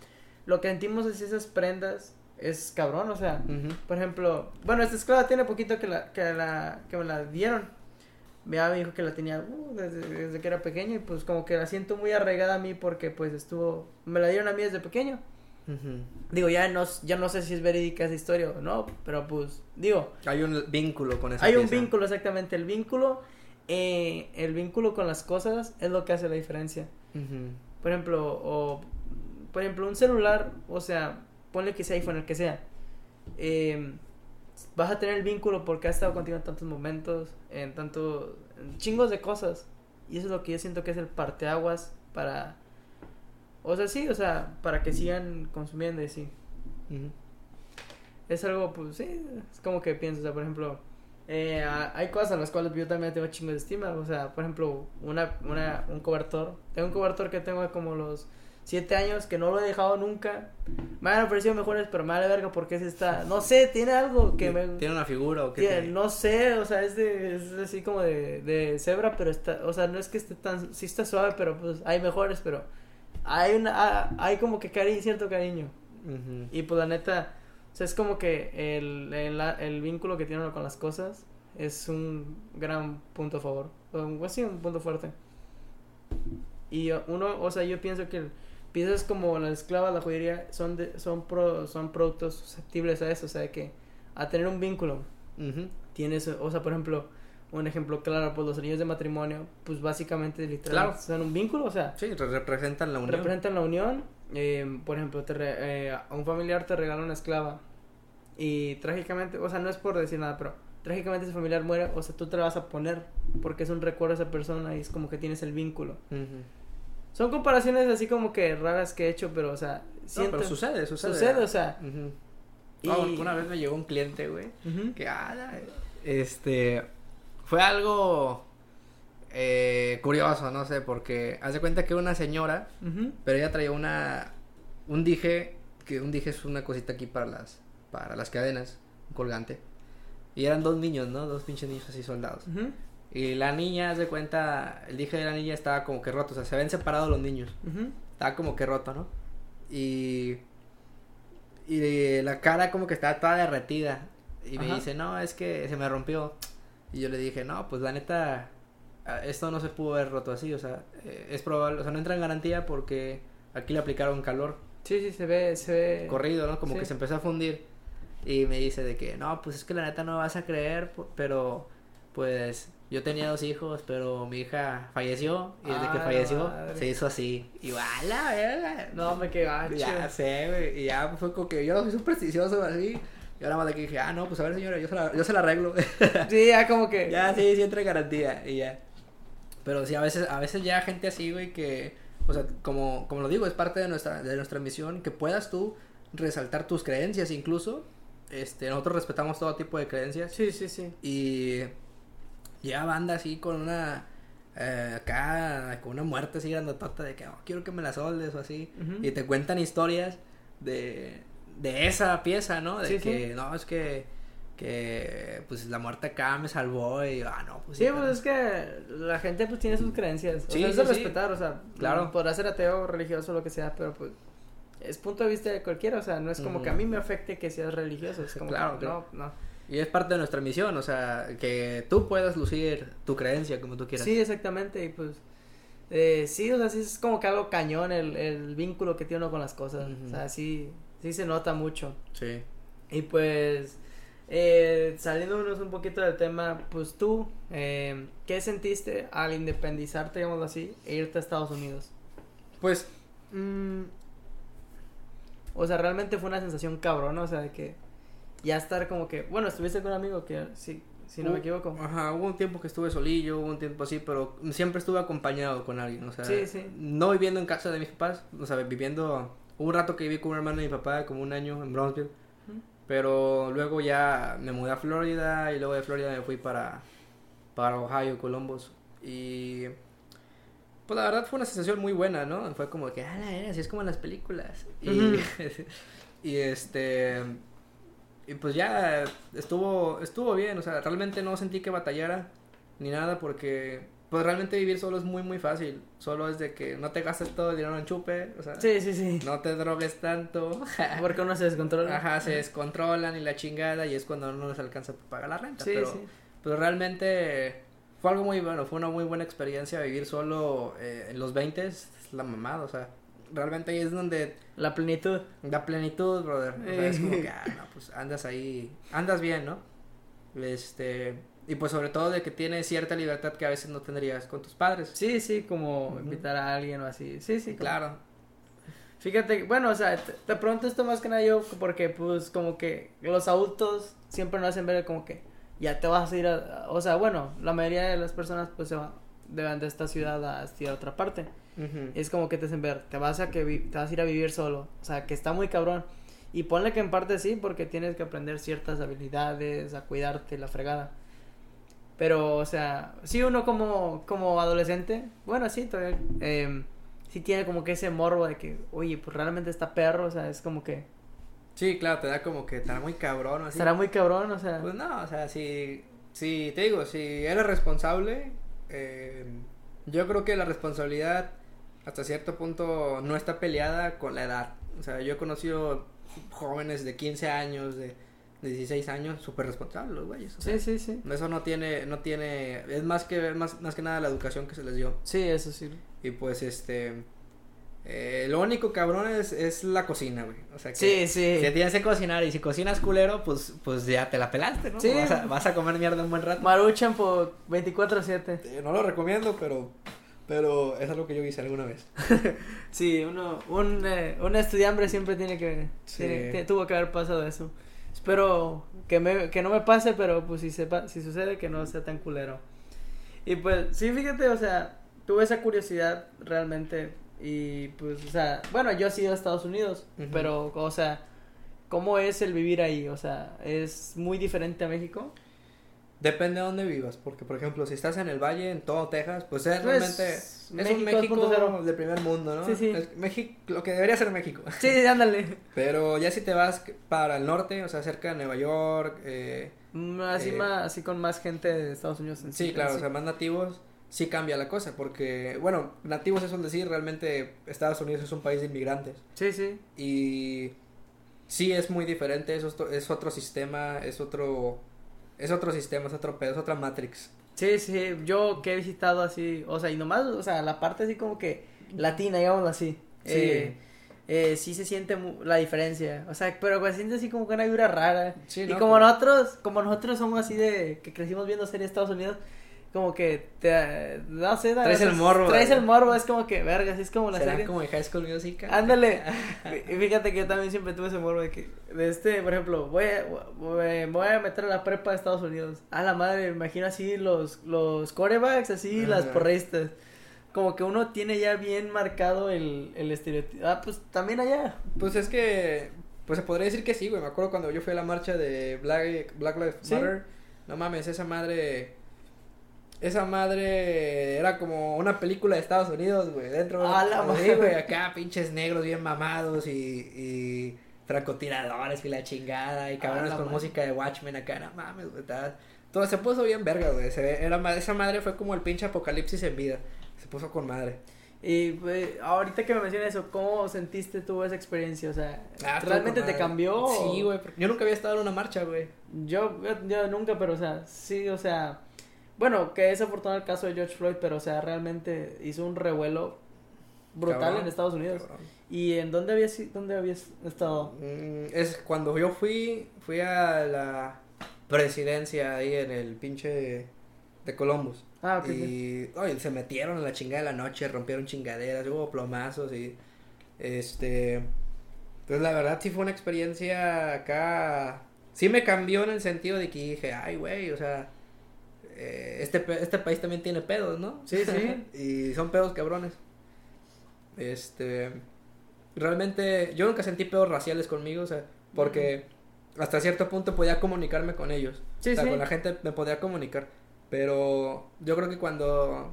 lo que sentimos es esas prendas, es cabrón, o sea, por ejemplo, bueno, esta esclava tiene poquito que la, que la, que me la dieron. Mi mamá me dijo que la tenía uh, desde, desde que era pequeño y pues como que la siento muy arraigada a mí porque pues estuvo, me la dieron a mí desde pequeño. Digo, ya no, ya no sé si es verídica esa historia o no, pero pues, digo, Hay un vínculo con esa hay un vínculo exactamente, el vínculo, eh, el vínculo con las cosas es lo que hace la diferencia. Por ejemplo, o por ejemplo, un celular, o sea, ponle que sea iPhone, el que sea. eh, vas a tener el vínculo porque ha estado contigo en tantos momentos, en tanto en chingos de cosas. Y eso es lo que yo siento que es el parteaguas para o sea, sí, o sea, para que sigan consumiendo y sí. Ujú. Es algo, pues sí, es como que pienso, o sea, por ejemplo, eh, a- hay cosas en las cuales yo también tengo chingo de estima, o sea, por ejemplo, una, una, un cobertor, tengo un cobertor que tengo como los siete años que no lo he dejado nunca, me han ofrecido mejores, pero me vale verga porque ese está, no sé, tiene algo que me... ¿Tiene una figura o qué? tiene- tiene? no sé, o sea, es, de, es así como de, de cebra, pero está, o sea, no es que esté tan, sí está suave, pero pues hay mejores, pero hay una, ah, hay como que cariño, cierto cariño. Y pues la neta, o sea, es como que el, el, el vínculo que tiene uno con las cosas es un gran punto a favor. O un- pues un punto fuerte. Y uh, uno, o sea, yo pienso que piezas como la esclava, la joyería, son de, son pro, son productos susceptibles a eso, o sea, que a tener un vínculo. Ujú. Tienes, o sea, por ejemplo, un ejemplo claro, pues los anillos de matrimonio, pues básicamente literalmente Claro. son un vínculo, o sea, Sí, re- representan la unión. representan la unión. eh, por ejemplo, te re- eh, a un familiar te regala una esclava y trágicamente, o sea, no es por decir nada, pero trágicamente ese familiar muere, o sea, tú te la vas a poner porque es un recuerdo a esa persona y es como que tienes el vínculo. Son comparaciones así como que raras que he hecho, pero, o sea, No, siento... pero sucede, sucede. sucede, o sea, y... No, una vez me llegó un cliente, güey, Ujú. que, ah, este, fue algo eh, curioso, no sé, porque haz de cuenta que una señora, pero ella traía una, un dije, que un dije es una cosita aquí para las, para las cadenas, un colgante, y eran dos niños, ¿no? Dos pinches niños así soldados. Y la niña, haz de cuenta, el dije de la niña estaba como que roto, o sea, se habían separado los niños. Ujú. Estaba como que roto, ¿no? Y. Y la cara como que estaba toda derretida. Y me dice, no, es que se me rompió. Y yo le dije, no, pues la neta, esto no se pudo haber roto así, o sea, eh, es probable, o sea, no entra en garantía porque aquí le aplicaron calor Sí, sí, se ve, se ve... corrido, ¿no? Como sí. que se empezó a fundir. Y me dice de que, no, pues es que la neta no vas a creer, pero pues yo tenía dos hijos, pero mi hija falleció y desde que Ah, falleció se hizo así. Y la verga. No, me quedé. Ya sé, güey. Y ya fue como que yo no soy supersticioso así. Y ahora más de que dije, ah, no, pues a ver, señora, yo se la, yo se la arreglo. [LAUGHS] Sí, ya como que... ya, sí, sí entra en garantía. Y ya. Pero sí, a veces, a veces ya gente así, güey, que, o sea, como, como lo digo, es parte de nuestra, de nuestra misión, que puedas tú resaltar tus creencias incluso. Este, nosotros respetamos todo tipo de creencias. Sí, sí, sí. Y llega banda así con una, eh, acá, con una muerte así grandotota de que, oh, quiero que me la soldes o así. Y te cuentan historias de, de esa pieza, ¿no? De Sí, que, no, es que, que, pues la muerte acá me salvó y, ah, no, pues Sí, pero- pues es que la gente pues tiene sus creencias. O Sí, sea, es sí, de sí. respetar, o sea, Claro. podrá ser ateo, religioso, lo que sea, pero pues es punto de vista de cualquiera, o sea, no es como Ujú. que a mí me afecte que seas religioso, es como Claro, que, claro. no, no. Y es parte de nuestra misión, o sea, que tú puedas lucir tu creencia como tú quieras. Sí, exactamente, y pues eh, sí, o sea, sí es como que algo cañón el, el vínculo que tiene uno con las cosas, Ujú. o sea, sí, sí se nota mucho. Sí. Y pues, eh, saliéndonos un poquito del tema, pues tú, eh, ¿qué sentiste al independizarte, digámoslo así, e irte a Estados Unidos? Pues, Mm, o sea, realmente fue una sensación cabrona, o sea, de que ya estar como que, bueno, estuviste con un amigo que sí, si no me equivoco. Ajá, hubo un tiempo que estuve solillo, hubo un tiempo así, pero siempre estuve acompañado con alguien, o sea, Sí, sí. no viviendo en casa de mis papás, o sea, viviendo, hubo un rato que viví con un hermano de mi papá, como un año en Brownsville, pero luego ya me mudé a Florida y luego de Florida me fui para, para Ohio, Columbus, y pues la verdad fue una sensación muy buena, ¿no? Fue como que, ah, la era, así es como en las películas, y, [LAUGHS] y este... Y pues ya estuvo estuvo bien, o sea, realmente no sentí que batallara ni nada porque pues realmente vivir solo es muy muy fácil. Solo es de que no te gastes todo el dinero en chupe, o sea, Sí, sí, sí. no te drogues tanto. [LAUGHS] Porque uno se descontrola. Ajá, se descontrolan y la chingada y es cuando no les alcanza para pagar la renta, Sí, pero sí. pero realmente fue algo muy bueno, fue una muy buena experiencia vivir solo eh, en los 20 es la mamada, o sea, realmente ahí es donde La plenitud. Da plenitud, brother. O sea, es como que, [LAUGHS] ah, no, pues andas ahí, andas bien, ¿no? Este, y pues sobre todo de que tienes cierta libertad que a veces no tendrías con tus padres. Sí, sí, como invitar a alguien o así. Sí, sí. como- Claro. Fíjate, bueno, o sea, te, pregunto esto más que nada yo porque pues como que los adultos siempre nos hacen ver como que ya te vas a ir a, o sea, bueno, la mayoría de las personas pues se van de, esta ciudad a a otra parte. Ujú. Es como que te hacen ver, te vas a que vi- te vas a ir a vivir solo, o sea, que está muy cabrón. Y ponle que en parte sí, porque tienes que aprender ciertas habilidades, a cuidarte, la fregada. Pero, o sea, sí uno como, como adolescente, bueno, sí, todavía, em, sí tiene como que ese morbo de que, oye, pues realmente está perro, o sea, es como que Sí, claro, te da como que estará muy cabrón, así. estará muy cabrón, o sea, Pues no, o sea, si, si te digo, si eres responsable, eh, yo creo que la responsabilidad hasta cierto punto no está peleada con la edad. O sea, yo he conocido jóvenes de 15 años, de 16 años, súper responsables los güeyes. o sea, sí, sí, sí. Eso no tiene, no tiene, es más que, más, más que nada la educación que se les dio. Sí, eso sí. Y pues este, eh, lo único cabrón es, es la cocina, güey. O sea que Sí, sí. si tienes que cocinar y si cocinas culero, pues, pues ya te la pelaste, ¿no? Sí. Vas a, vas a comer mierda un buen rato. Maruchan por 24/7. Eh, no lo recomiendo, pero, pero es algo que yo hice alguna vez. [LAUGHS] Sí, uno, un, eh, un estudiante siempre tiene que, Sí. tiene- tuvo que haber pasado eso. Espero que, me, que no me pase, pero pues si, sepa, si sucede que no sea tan culero. Y pues, sí, fíjate, o sea, tuve esa curiosidad realmente y pues, o sea, bueno, yo he ido a Estados Unidos, pero, o sea, ¿cómo es el vivir ahí? O sea, ¿es muy diferente a México? Depende de dónde vivas, porque por ejemplo, si estás en el valle, en todo Texas, pues es Pues, realmente es un México México 2.0. de primer mundo, ¿no? Sí, sí. México, lo que debería ser México. Sí, ándale. [LAUGHS] Pero ya si te vas para el norte, o sea, cerca de Nueva York, eh, Mm, Así, Eh, más, así con más gente de Estados Unidos. en sí, en claro, o sea, más nativos, sí cambia la cosa, porque, bueno, nativos es un decir, realmente Estados Unidos es un país de inmigrantes. Sí, sí. Y sí es muy diferente, es otro, es otro sistema, es otro, es otro sistema, es otro pedo, es otra Matrix. Sí, sí, yo que he visitado así, o sea, y nomás, o sea, la parte así como que latina, digámoslo así. Sí. Eh, eh, sí se siente la diferencia, o sea, pero pues, se siente así como que una vibra rara. Sí, y ¿no? como Pero- nosotros, como nosotros somos así de, que crecimos viendo series de Estados Unidos, como que te, no sé, da- Traes el morbo, Traes ¿verdad? el morbo, es como que, verga, así es como la ¿Será serie. como en High School Musical? Ándale. [LAUGHS] Fíjate que yo también siempre tuve ese morbo de que, de este, por ejemplo, voy a, voy, a meter a la prepa de Estados Unidos. A la madre, me imagino así los, los corebacks, así, las Ajá. porristas. Como que uno tiene ya bien marcado el, el estereotipo. Ah, pues también allá. Pues es que, pues se podría decir que sí, güey. Me acuerdo cuando yo fui a la marcha de Black, Black Lives Sí. Matter. No mames, esa madre. Esa madre era como una película de Estados Unidos, güey. Dentro A la madre. güey. Acá pinches negros bien mamados y. y francotiradores y la chingada. Y cabrones con madre. música de Watchmen acá. No mames, güey. Todo se puso bien verga, güey. Se ve- era, esa madre fue como el pinche apocalipsis en vida. Se puso con madre. Y pues, ahorita que me mencionas eso, ¿cómo sentiste tú esa experiencia? O sea, Ah, ¿realmente te cambió? Sí, güey. Yo nunca había estado en una marcha, güey. Yo, yo nunca, pero o sea, sí, o sea, bueno, que es afortunado el caso de George Floyd, pero o sea, realmente hizo un revuelo brutal Cabrón, en Estados Unidos. cabrón. ¿Y en dónde habías, dónde habías estado? Mm, es cuando yo fui, fui a la presidencia ahí en el pinche de Columbus. Ah, ok. y oye, se metieron en la chingada de la noche, rompieron chingaderas, hubo plomazos y este pues la verdad sí fue una experiencia acá sí me cambió en el sentido de que dije, ay güey, o sea, eh, este, este país también tiene pedos, ¿no? Sí, sí. [LAUGHS] y son pedos cabrones. Este, realmente yo nunca sentí pedos raciales conmigo, o sea, porque hasta cierto punto podía comunicarme con ellos. Sí, o sea, sí. con la gente me podía comunicar. Pero yo creo que cuando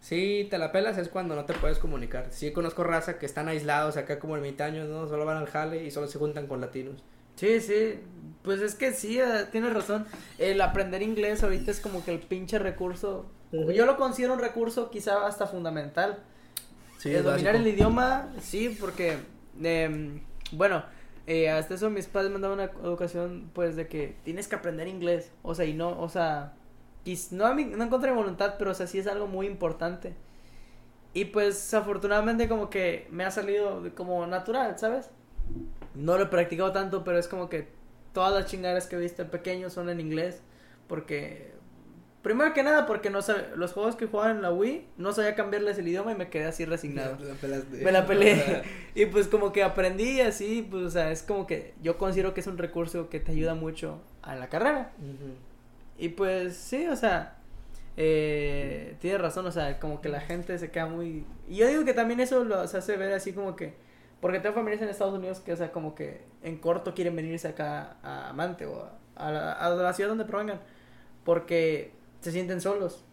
sí te la pelas es cuando no te puedes comunicar. Sí conozco raza que están aislados acá como ermitaños, ¿no? Solo van al jale y solo se juntan con latinos. Sí, sí, pues es que sí, eh, tienes razón. El aprender inglés ahorita es como que el pinche recurso. Yo lo considero un recurso quizá hasta fundamental. el dominar el idioma, sí, porque, em, bueno, eh, hasta eso mis padres me han dado una educación, pues, de que tienes que aprender inglés. O sea, y no, o sea, no, no en contra de mi voluntad, pero, o sea, sí es algo muy importante. Y pues, afortunadamente, como que me ha salido como natural, ¿sabes? No lo he practicado tanto, pero es como que todas las chingaderas que he visto pequeño son en inglés. Porque, primero que nada, porque no sabe, los juegos que jugaban en la Wii, no sabía cambiarles el idioma y me quedé así resignado. Me la. Me la peleé. [LAUGHS] [LAUGHS] y pues como que aprendí así, pues o sea, es como que yo considero que es un recurso que te ayuda mucho a la carrera. Y pues sí, o sea, eh, tienes razón, o sea, como que la gente se queda muy... Y yo digo que también eso lo se hace ver así como que... Porque tengo familiares en Estados Unidos que, o sea, como que en corto quieren venirse acá a Amante o a, a la, a la ciudad donde provengan. Porque se sienten solos.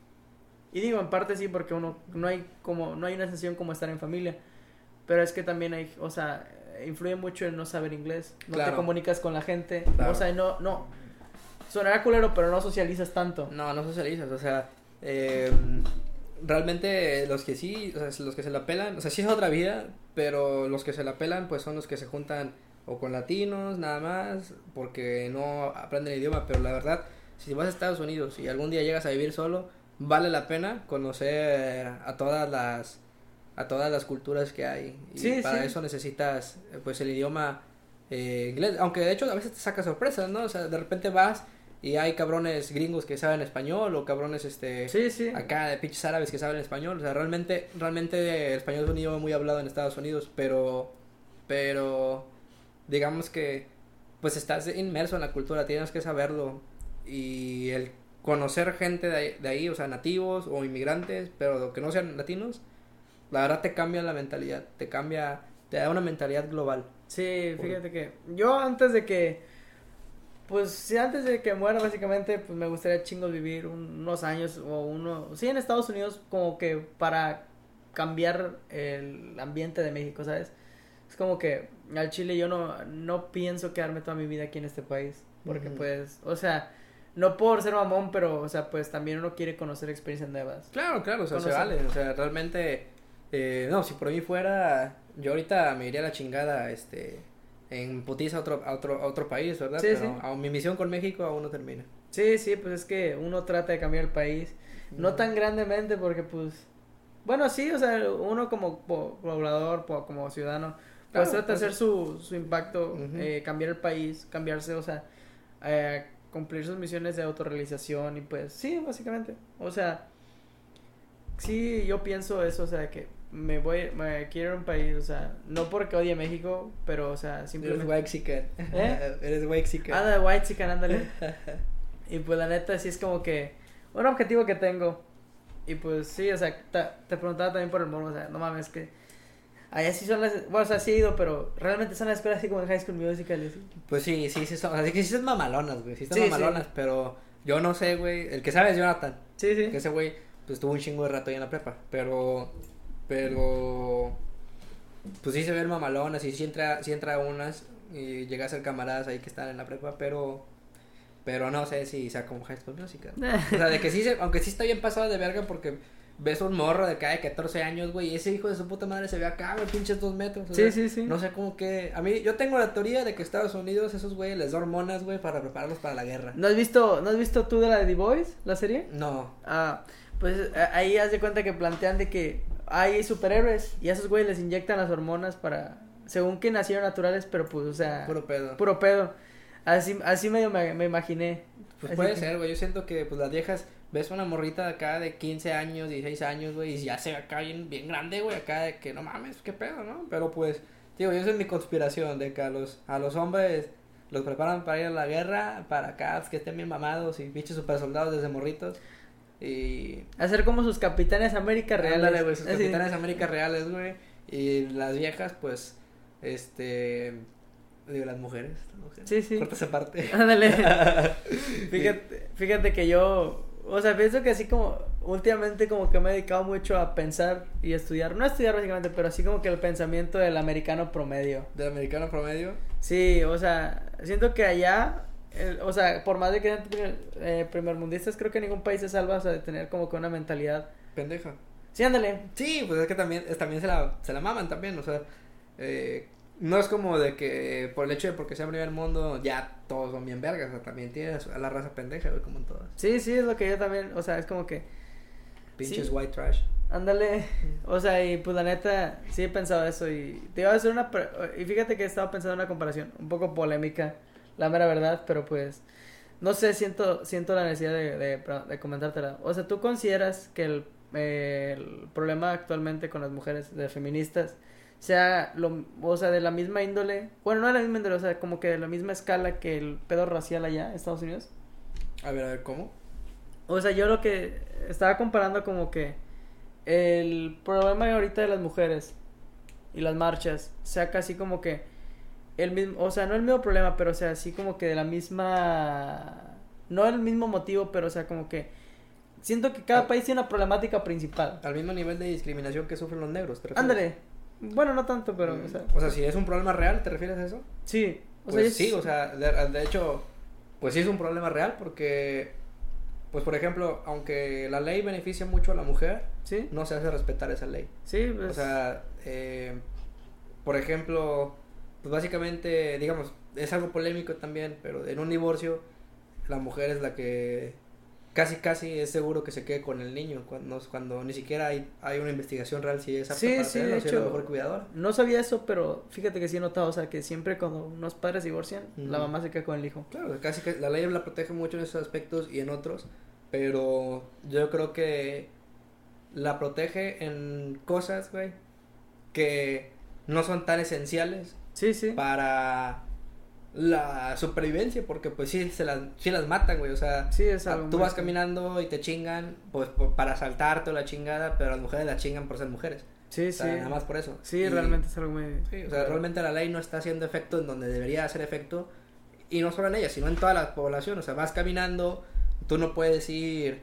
Y digo, en parte sí, porque uno no hay como no hay una sensación como estar en familia. Pero es que también hay, o sea, influye mucho el no saber inglés. No Claro. te comunicas con la gente. Claro. O sea, no, no. Sonará culero, pero no socializas tanto. No, no socializas, o sea, eh, realmente los que sí, o sea, los que se la pelan, o sea, sí es otra vida, pero los que se la pelan pues son los que se juntan o con latinos nada más, porque no aprenden el idioma, pero la verdad, si vas a Estados Unidos y algún día llegas a vivir solo, vale la pena conocer a todas las a todas las culturas que hay y Sí, para sí. eso necesitas pues el idioma eh, inglés, aunque de hecho a veces te saca sorpresas, ¿no? O sea, de repente vas y hay cabrones gringos que saben español o cabrones este Sí, sí. acá de pinches árabes que saben español, o sea, realmente realmente el español es un idioma muy hablado en Estados Unidos, pero pero digamos que pues estás inmerso en la cultura, tienes que saberlo y el conocer gente de ahí, de ahí, o sea, nativos o inmigrantes, pero que no sean latinos, la verdad te cambia la mentalidad, te cambia, te da una mentalidad global. Sí, fíjate que yo antes de que, pues sí, antes de que muera básicamente, pues me gustaría chingos vivir un- unos años o uno, sí, en Estados Unidos como que para cambiar el ambiente de México, ¿sabes? Es como que al Chile yo no, no pienso quedarme toda mi vida aquí en este país, porque pues, o sea, no por ser mamón, pero, o sea, pues también uno quiere conocer experiencias nuevas. Claro, claro, o sea, se vale, o sea, realmente, eh, no, si por mí fuera, yo ahorita me iría a la chingada, este, en putiza a otro, a otro, a otro país, ¿verdad? Sí, Pero sí. a- mi misión con México aún no termina. Sí, sí, pues es que uno trata de cambiar el país. No Ujú. tan grandemente porque pues... Bueno, sí, o sea, uno como po- poblador, po- como ciudadano, pues Claro, trata de pues- hacer su, su impacto, Ujú. eh, cambiar el país, cambiarse, o sea, eh, cumplir sus misiones de autorrealización y pues sí, básicamente. O sea, sí, yo pienso eso, o sea, que me voy, me quiero ir a un país, o sea, no porque odie México, pero, o sea, Eres simplemente... Waxican. ¿Eh? [LAUGHS] Eres Waxican. Anda de white chican, ándale. [LAUGHS] y pues la neta sí es como que un objetivo que tengo. Y pues sí, o sea, te preguntaba también por el morbo, o sea, no mames que allá sí son las, bueno, o sea, sí he ido, pero realmente son las escuelas así como en High School Musical. Pues sí, sí, sí, son, así que sí son mamalonas, güey, sí son Sí, sí. mamalonas, pero yo no sé, güey, el que sabe es Jonathan, Sí, sí. que ese güey, pues tuvo un chingo de rato ahí en la prepa, pero, pero, pues sí se ven mamalonas y sí entra, sí entra unas y llega a ser camaradas ahí que están en la prepa, pero, pero no sé si sea como High School Musical. O sea, de que sí, se, [LAUGHS] aunque sí está bien pasado de verga porque ves un morro de cada 14 años, güey, y ese hijo de su puta madre se ve acá, güey, pinches dos metros. o Sí, sea, sí, sí. No sé cómo que... A mí, yo tengo la teoría de que Estados Unidos, esos güeyes les da hormonas, güey, para prepararlos para la guerra. ¿No has visto, ¿no has visto tú de la de The Boys, la serie? No. Ah, pues a- ahí haz de cuenta que plantean de que hay superhéroes y a esos güeyes les inyectan las hormonas para, según que nacieron naturales, pero pues, o sea, Puro pedo. puro pedo. Así, así medio me, me imaginé. Pues Así puede que- ser, güey. Yo siento que, pues, las viejas... Ves una morrita de acá de 15 años, 16 años, güey, y ya se ve acá bien, bien grande, güey, acá de que no mames, qué pedo, ¿no? Pero pues, digo, yo es mi conspiración, de que a los, a los hombres los preparan para ir a la guerra, para acá, que estén bien mamados y bichos super soldados desde morritos. Y. Hacer como sus capitanes América reales. Ándale, güey, sus [LAUGHS] Así. capitanes América reales, güey. Y las viejas, pues, este. Digo, las mujeres. las mujeres. Sí, sí. Corta esa parte. [LAUGHS] Ándale. [LAUGHS] Fíjate, fíjate que yo, o sea, pienso que así como últimamente como que me he dedicado mucho a pensar y estudiar, no a estudiar básicamente, pero así como que el pensamiento del americano promedio. Del americano promedio. Sí, o sea, siento que allá, el- o sea, por más de que sean eh, primermundistas, creo que ningún país se salva, o sea, de tener como que una mentalidad. Pendeja. Sí, ándale. Sí, pues es que también, es- también se, la, se la maman también, o sea, eh, no es como de que por el hecho de porque sea primer mundo ya todos son bien vergas, o sea, también tienes a la raza pendeja, güey, como en todas. Sí, sí, es lo que yo también, o sea, es como que, Pinches Sí. white trash. ándale, o sea, y pues la neta, sí he pensado eso y te iba a hacer una, pre- y fíjate que he estado pensando en una comparación, un poco polémica, la mera verdad, pero pues, no sé, siento, siento la necesidad de, de, de comentártela. O sea, ¿tú consideras que el, eh, el problema actualmente con las mujeres de feministas sea, lo, o sea, de la misma índole, bueno, no de la misma índole, o sea, como que de la misma escala que el pedo racial allá en Estados Unidos? A ver, a ver, ¿cómo? O sea, yo lo que estaba comparando como que el problema ahorita de las mujeres y las marchas sea casi como que el mismo, o sea, no el mismo problema, pero o sea, así como que de la misma, no el mismo motivo, pero o sea, como que siento que cada país tiene una problemática principal. Al mismo nivel de discriminación que sufren los negros, ¿te refieres? Ándale. Bueno, no tanto, pero, Mm, o sea, o sea, si es un problema real, ¿te refieres a eso? sí. O Pues sea, sí, o sea, de, de hecho, pues sí es un problema real porque, pues por ejemplo, aunque la ley beneficia mucho a la mujer, sí, no se hace respetar esa ley. sí, pues, O sea, eh, por ejemplo, pues básicamente, digamos, es algo polémico también, pero en un divorcio, la mujer es la que casi, casi es seguro que se quede con el niño, cuando, cuando ni siquiera hay, hay una investigación real si es apta Sí, para sí, tenerlo, de si es hecho. mejor cuidadora. no sabía eso, pero fíjate que sí he notado, o sea, que siempre cuando unos padres divorcian, la mamá se queda con el hijo. Claro, casi que la ley la protege mucho en esos aspectos y en otros, pero yo creo que la protege en cosas, güey, que no son tan esenciales Sí, sí. para la supervivencia, porque pues sí, se las, sí las matan, güey, o sea, Sí, es algo tú vas caminando y te chingan, pues para asaltarte o la chingada, pero las mujeres la chingan por ser mujeres, Sí, o sea, sí. nada más por eso. Sí, Y- realmente es algo muy... Sí, o sea, realmente la ley no está haciendo efecto en donde debería hacer efecto. Y no solo en ellas, sino en toda la población. O sea, vas caminando, tú no puedes ir.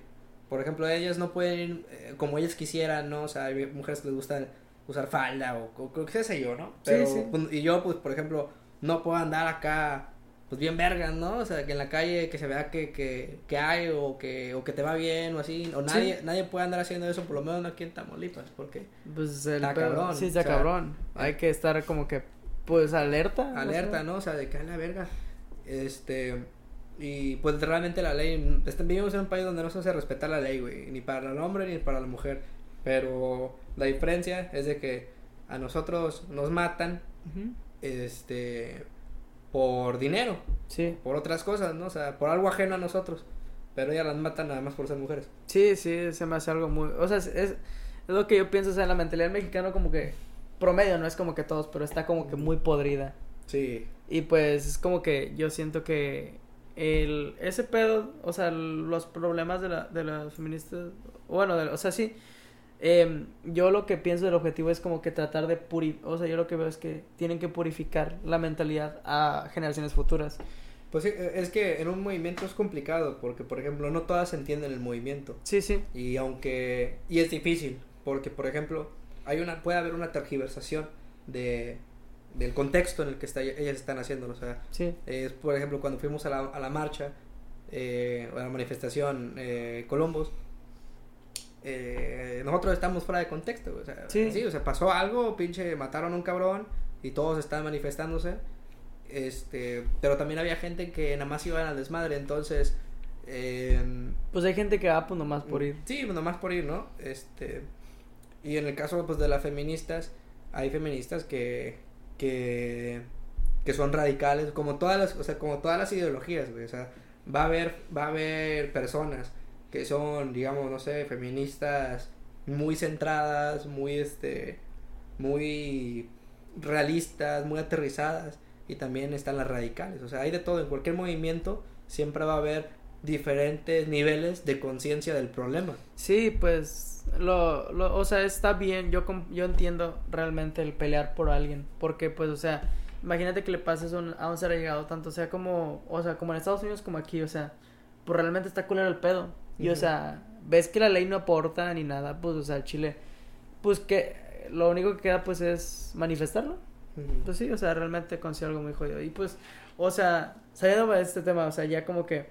Por ejemplo, ellas no pueden ir eh, como ellas quisieran, ¿no? O sea, hay mujeres que les gusta usar falda o, o, o qué sé yo, ¿no? Sí, Pero, sí. pues, y yo, pues, por ejemplo, no puedo andar acá, pues bien vergas, ¿no? O sea, que en la calle que se vea que, que, que hay o que, o que te va bien o así. O Sí. nadie, nadie puede andar haciendo eso, por lo menos no aquí en Tamaulipas, porque Pues el Está cabrón, Sí, está o sea, cabrón. Hay que estar como que, pues, alerta. alerta. ¿no? O sea, de que la verga. Este. Y pues realmente la ley. este, vivimos en un país donde no se hace respetar la ley, güey. Ni para el hombre ni para la mujer. Pero la diferencia es de que a nosotros nos matan. Este. Por dinero. Sí, Por otras cosas, ¿no? O sea, por algo ajeno a nosotros. Pero ellas las matan nada más por ser mujeres. sí, sí, se me hace algo muy... O sea, es, es, es lo que yo pienso, o sea, la mentalidad mexicana como que... Promedio, no es como que todos, pero está como que muy podrida. Sí. Y pues es como que yo siento que el ese pedo, o sea, los problemas de la de las feministas, bueno, de- o sea, sí. Em, yo lo que pienso del objetivo es como que tratar de puri, o sea, yo lo que veo es que tienen que purificar la mentalidad a generaciones futuras. Pues sí, es que en un movimiento es complicado. Porque, por ejemplo, no todas entienden el movimiento. Sí, sí. Y aunque. Y es difícil, porque por ejemplo, hay una, puede haber una tergiversación de del contexto en el que está, ellas están haciendo. O sea, Sí. es por ejemplo cuando fuimos a la, a la marcha, eh, a la manifestación eh, Columbus, eh, nosotros estamos fuera de contexto. O sea, Sí. o sea, pasó algo, pinche, mataron a un cabrón y todos están manifestándose. Este, pero también había gente que nada más iban al desmadre, entonces. em, Pues hay gente que va pues nomás por ir. Sí, pues nomás por ir, ¿no? Este. Y en el caso pues de las feministas, hay feministas que que que son radicales, como todas las, o sea, como todas las ideologías, güey, o sea, va a haber va a haber personas que son, digamos, no sé, feministas muy centradas, muy este muy realistas, muy aterrizadas y también están las radicales. O sea, hay de todo. En cualquier movimiento siempre va a haber diferentes niveles de conciencia del problema. Sí, pues, lo, lo, o sea, está bien, yo, yo entiendo realmente el pelear por alguien, porque pues, o sea, imagínate que le pases un, a un ser llegado tanto sea como, o sea, como en Estados Unidos como aquí, o sea, pues realmente está culero el pedo, y o sea, ves que la ley no aporta ni nada, pues, o sea, Chile, pues que lo único que queda pues es manifestarlo, pues sí, o sea, realmente consigo algo muy jodido, y pues, o sea, saliendo de este tema, o sea, ya como que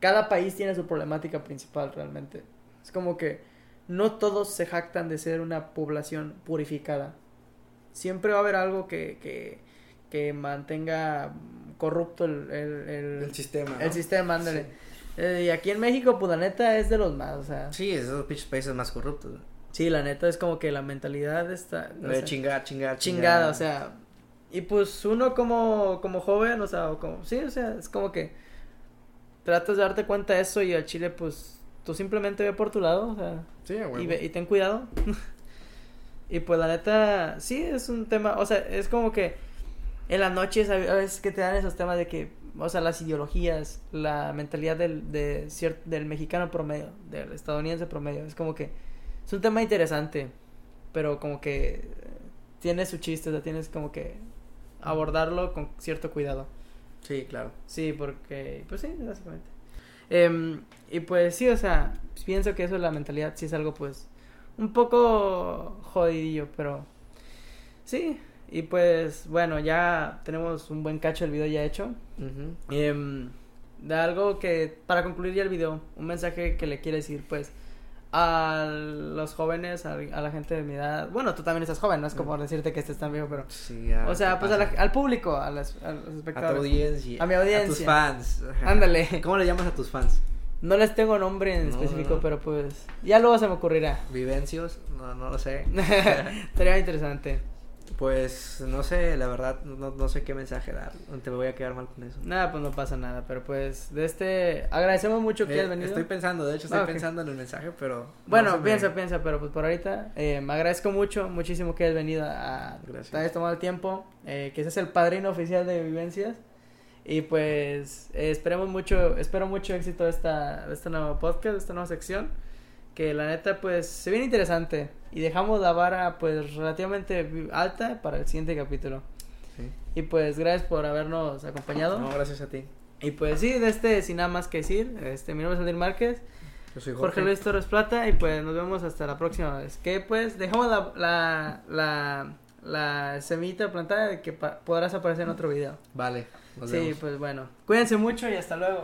cada país tiene su problemática principal realmente. Es como que no todos se jactan de ser una población purificada. Siempre va a haber algo que, que, que mantenga corrupto el, el, el, sistema. El sistema, ándale. Eh, y aquí en México, pues la neta es de los más, o sea. Sí, es de los pinches países más corruptos. Sí, la neta es como que la mentalidad está. de chingar, chingar, Chingada, o sea. Y pues uno como, como joven, o sea, como, sí, o sea, es como que tratas de darte cuenta de eso y al chile, pues, tú simplemente ve por tu lado, o sea. Sí, y, y ten cuidado. [LAUGHS] y pues la neta, sí, es un tema, o sea, es como que en las noches a veces que te dan esos temas de que, o sea, las ideologías, la mentalidad del, de del mexicano promedio, del estadounidense promedio, es como que es un tema interesante, pero como que tiene su chiste, o sea, tienes como que abordarlo con cierto cuidado. Sí, claro. Sí, porque, pues sí, básicamente. Em, y pues sí, o sea, pienso que eso de la mentalidad sí es algo pues un poco jodidillo, pero sí. Y pues bueno, ya tenemos un buen cacho del video ya hecho. Em, de algo que, para concluir ya el video, un mensaje que le quiere decir pues a los jóvenes, a, la gente de mi edad. Bueno, tú también estás joven, no es como decirte que estés tan viejo, pero. Sí, o sea, pues al público, a, los espectadores. A tu audiencia. A mi audiencia. A tus fans. Ándale. ¿Cómo le llamas a tus fans? No les tengo nombre en específico, pero pues. Ya luego se me ocurrirá. Vivencios, no, no lo sé. [LAUGHS] Estaría interesante. Pues no sé, la verdad, no, no, sé qué mensaje dar. Te voy a quedar mal con eso. Nada, pues no pasa nada. Pero pues, de este. Agradecemos mucho que hayas venido. Estoy pensando, de hecho, estoy ah, pensando en el mensaje, pero. Bueno, piensa, piensa, pero pues por ahorita. Eh, me agradezco mucho, muchísimo que hayas venido a. Gracias. hayas tomado el tiempo. Eh, que ese es el padrino oficial de Vivencias. Y pues, eh, esperemos mucho. Espero mucho éxito de esta, esta nueva podcast, de esta nueva sección que la neta pues se viene interesante y dejamos la vara pues relativamente alta para el siguiente capítulo. Y pues gracias por habernos acompañado. No, gracias a ti. Y pues sí, de este sin nada más que decir, este mi nombre es Andir Márquez. Yo soy Jorge. Luis Torres Plata y pues nos vemos hasta la próxima vez. Que pues dejamos la, la, la, la semita plantada de que podrás aparecer en otro video. Vale. sí, pues bueno. Cuídense mucho y hasta luego.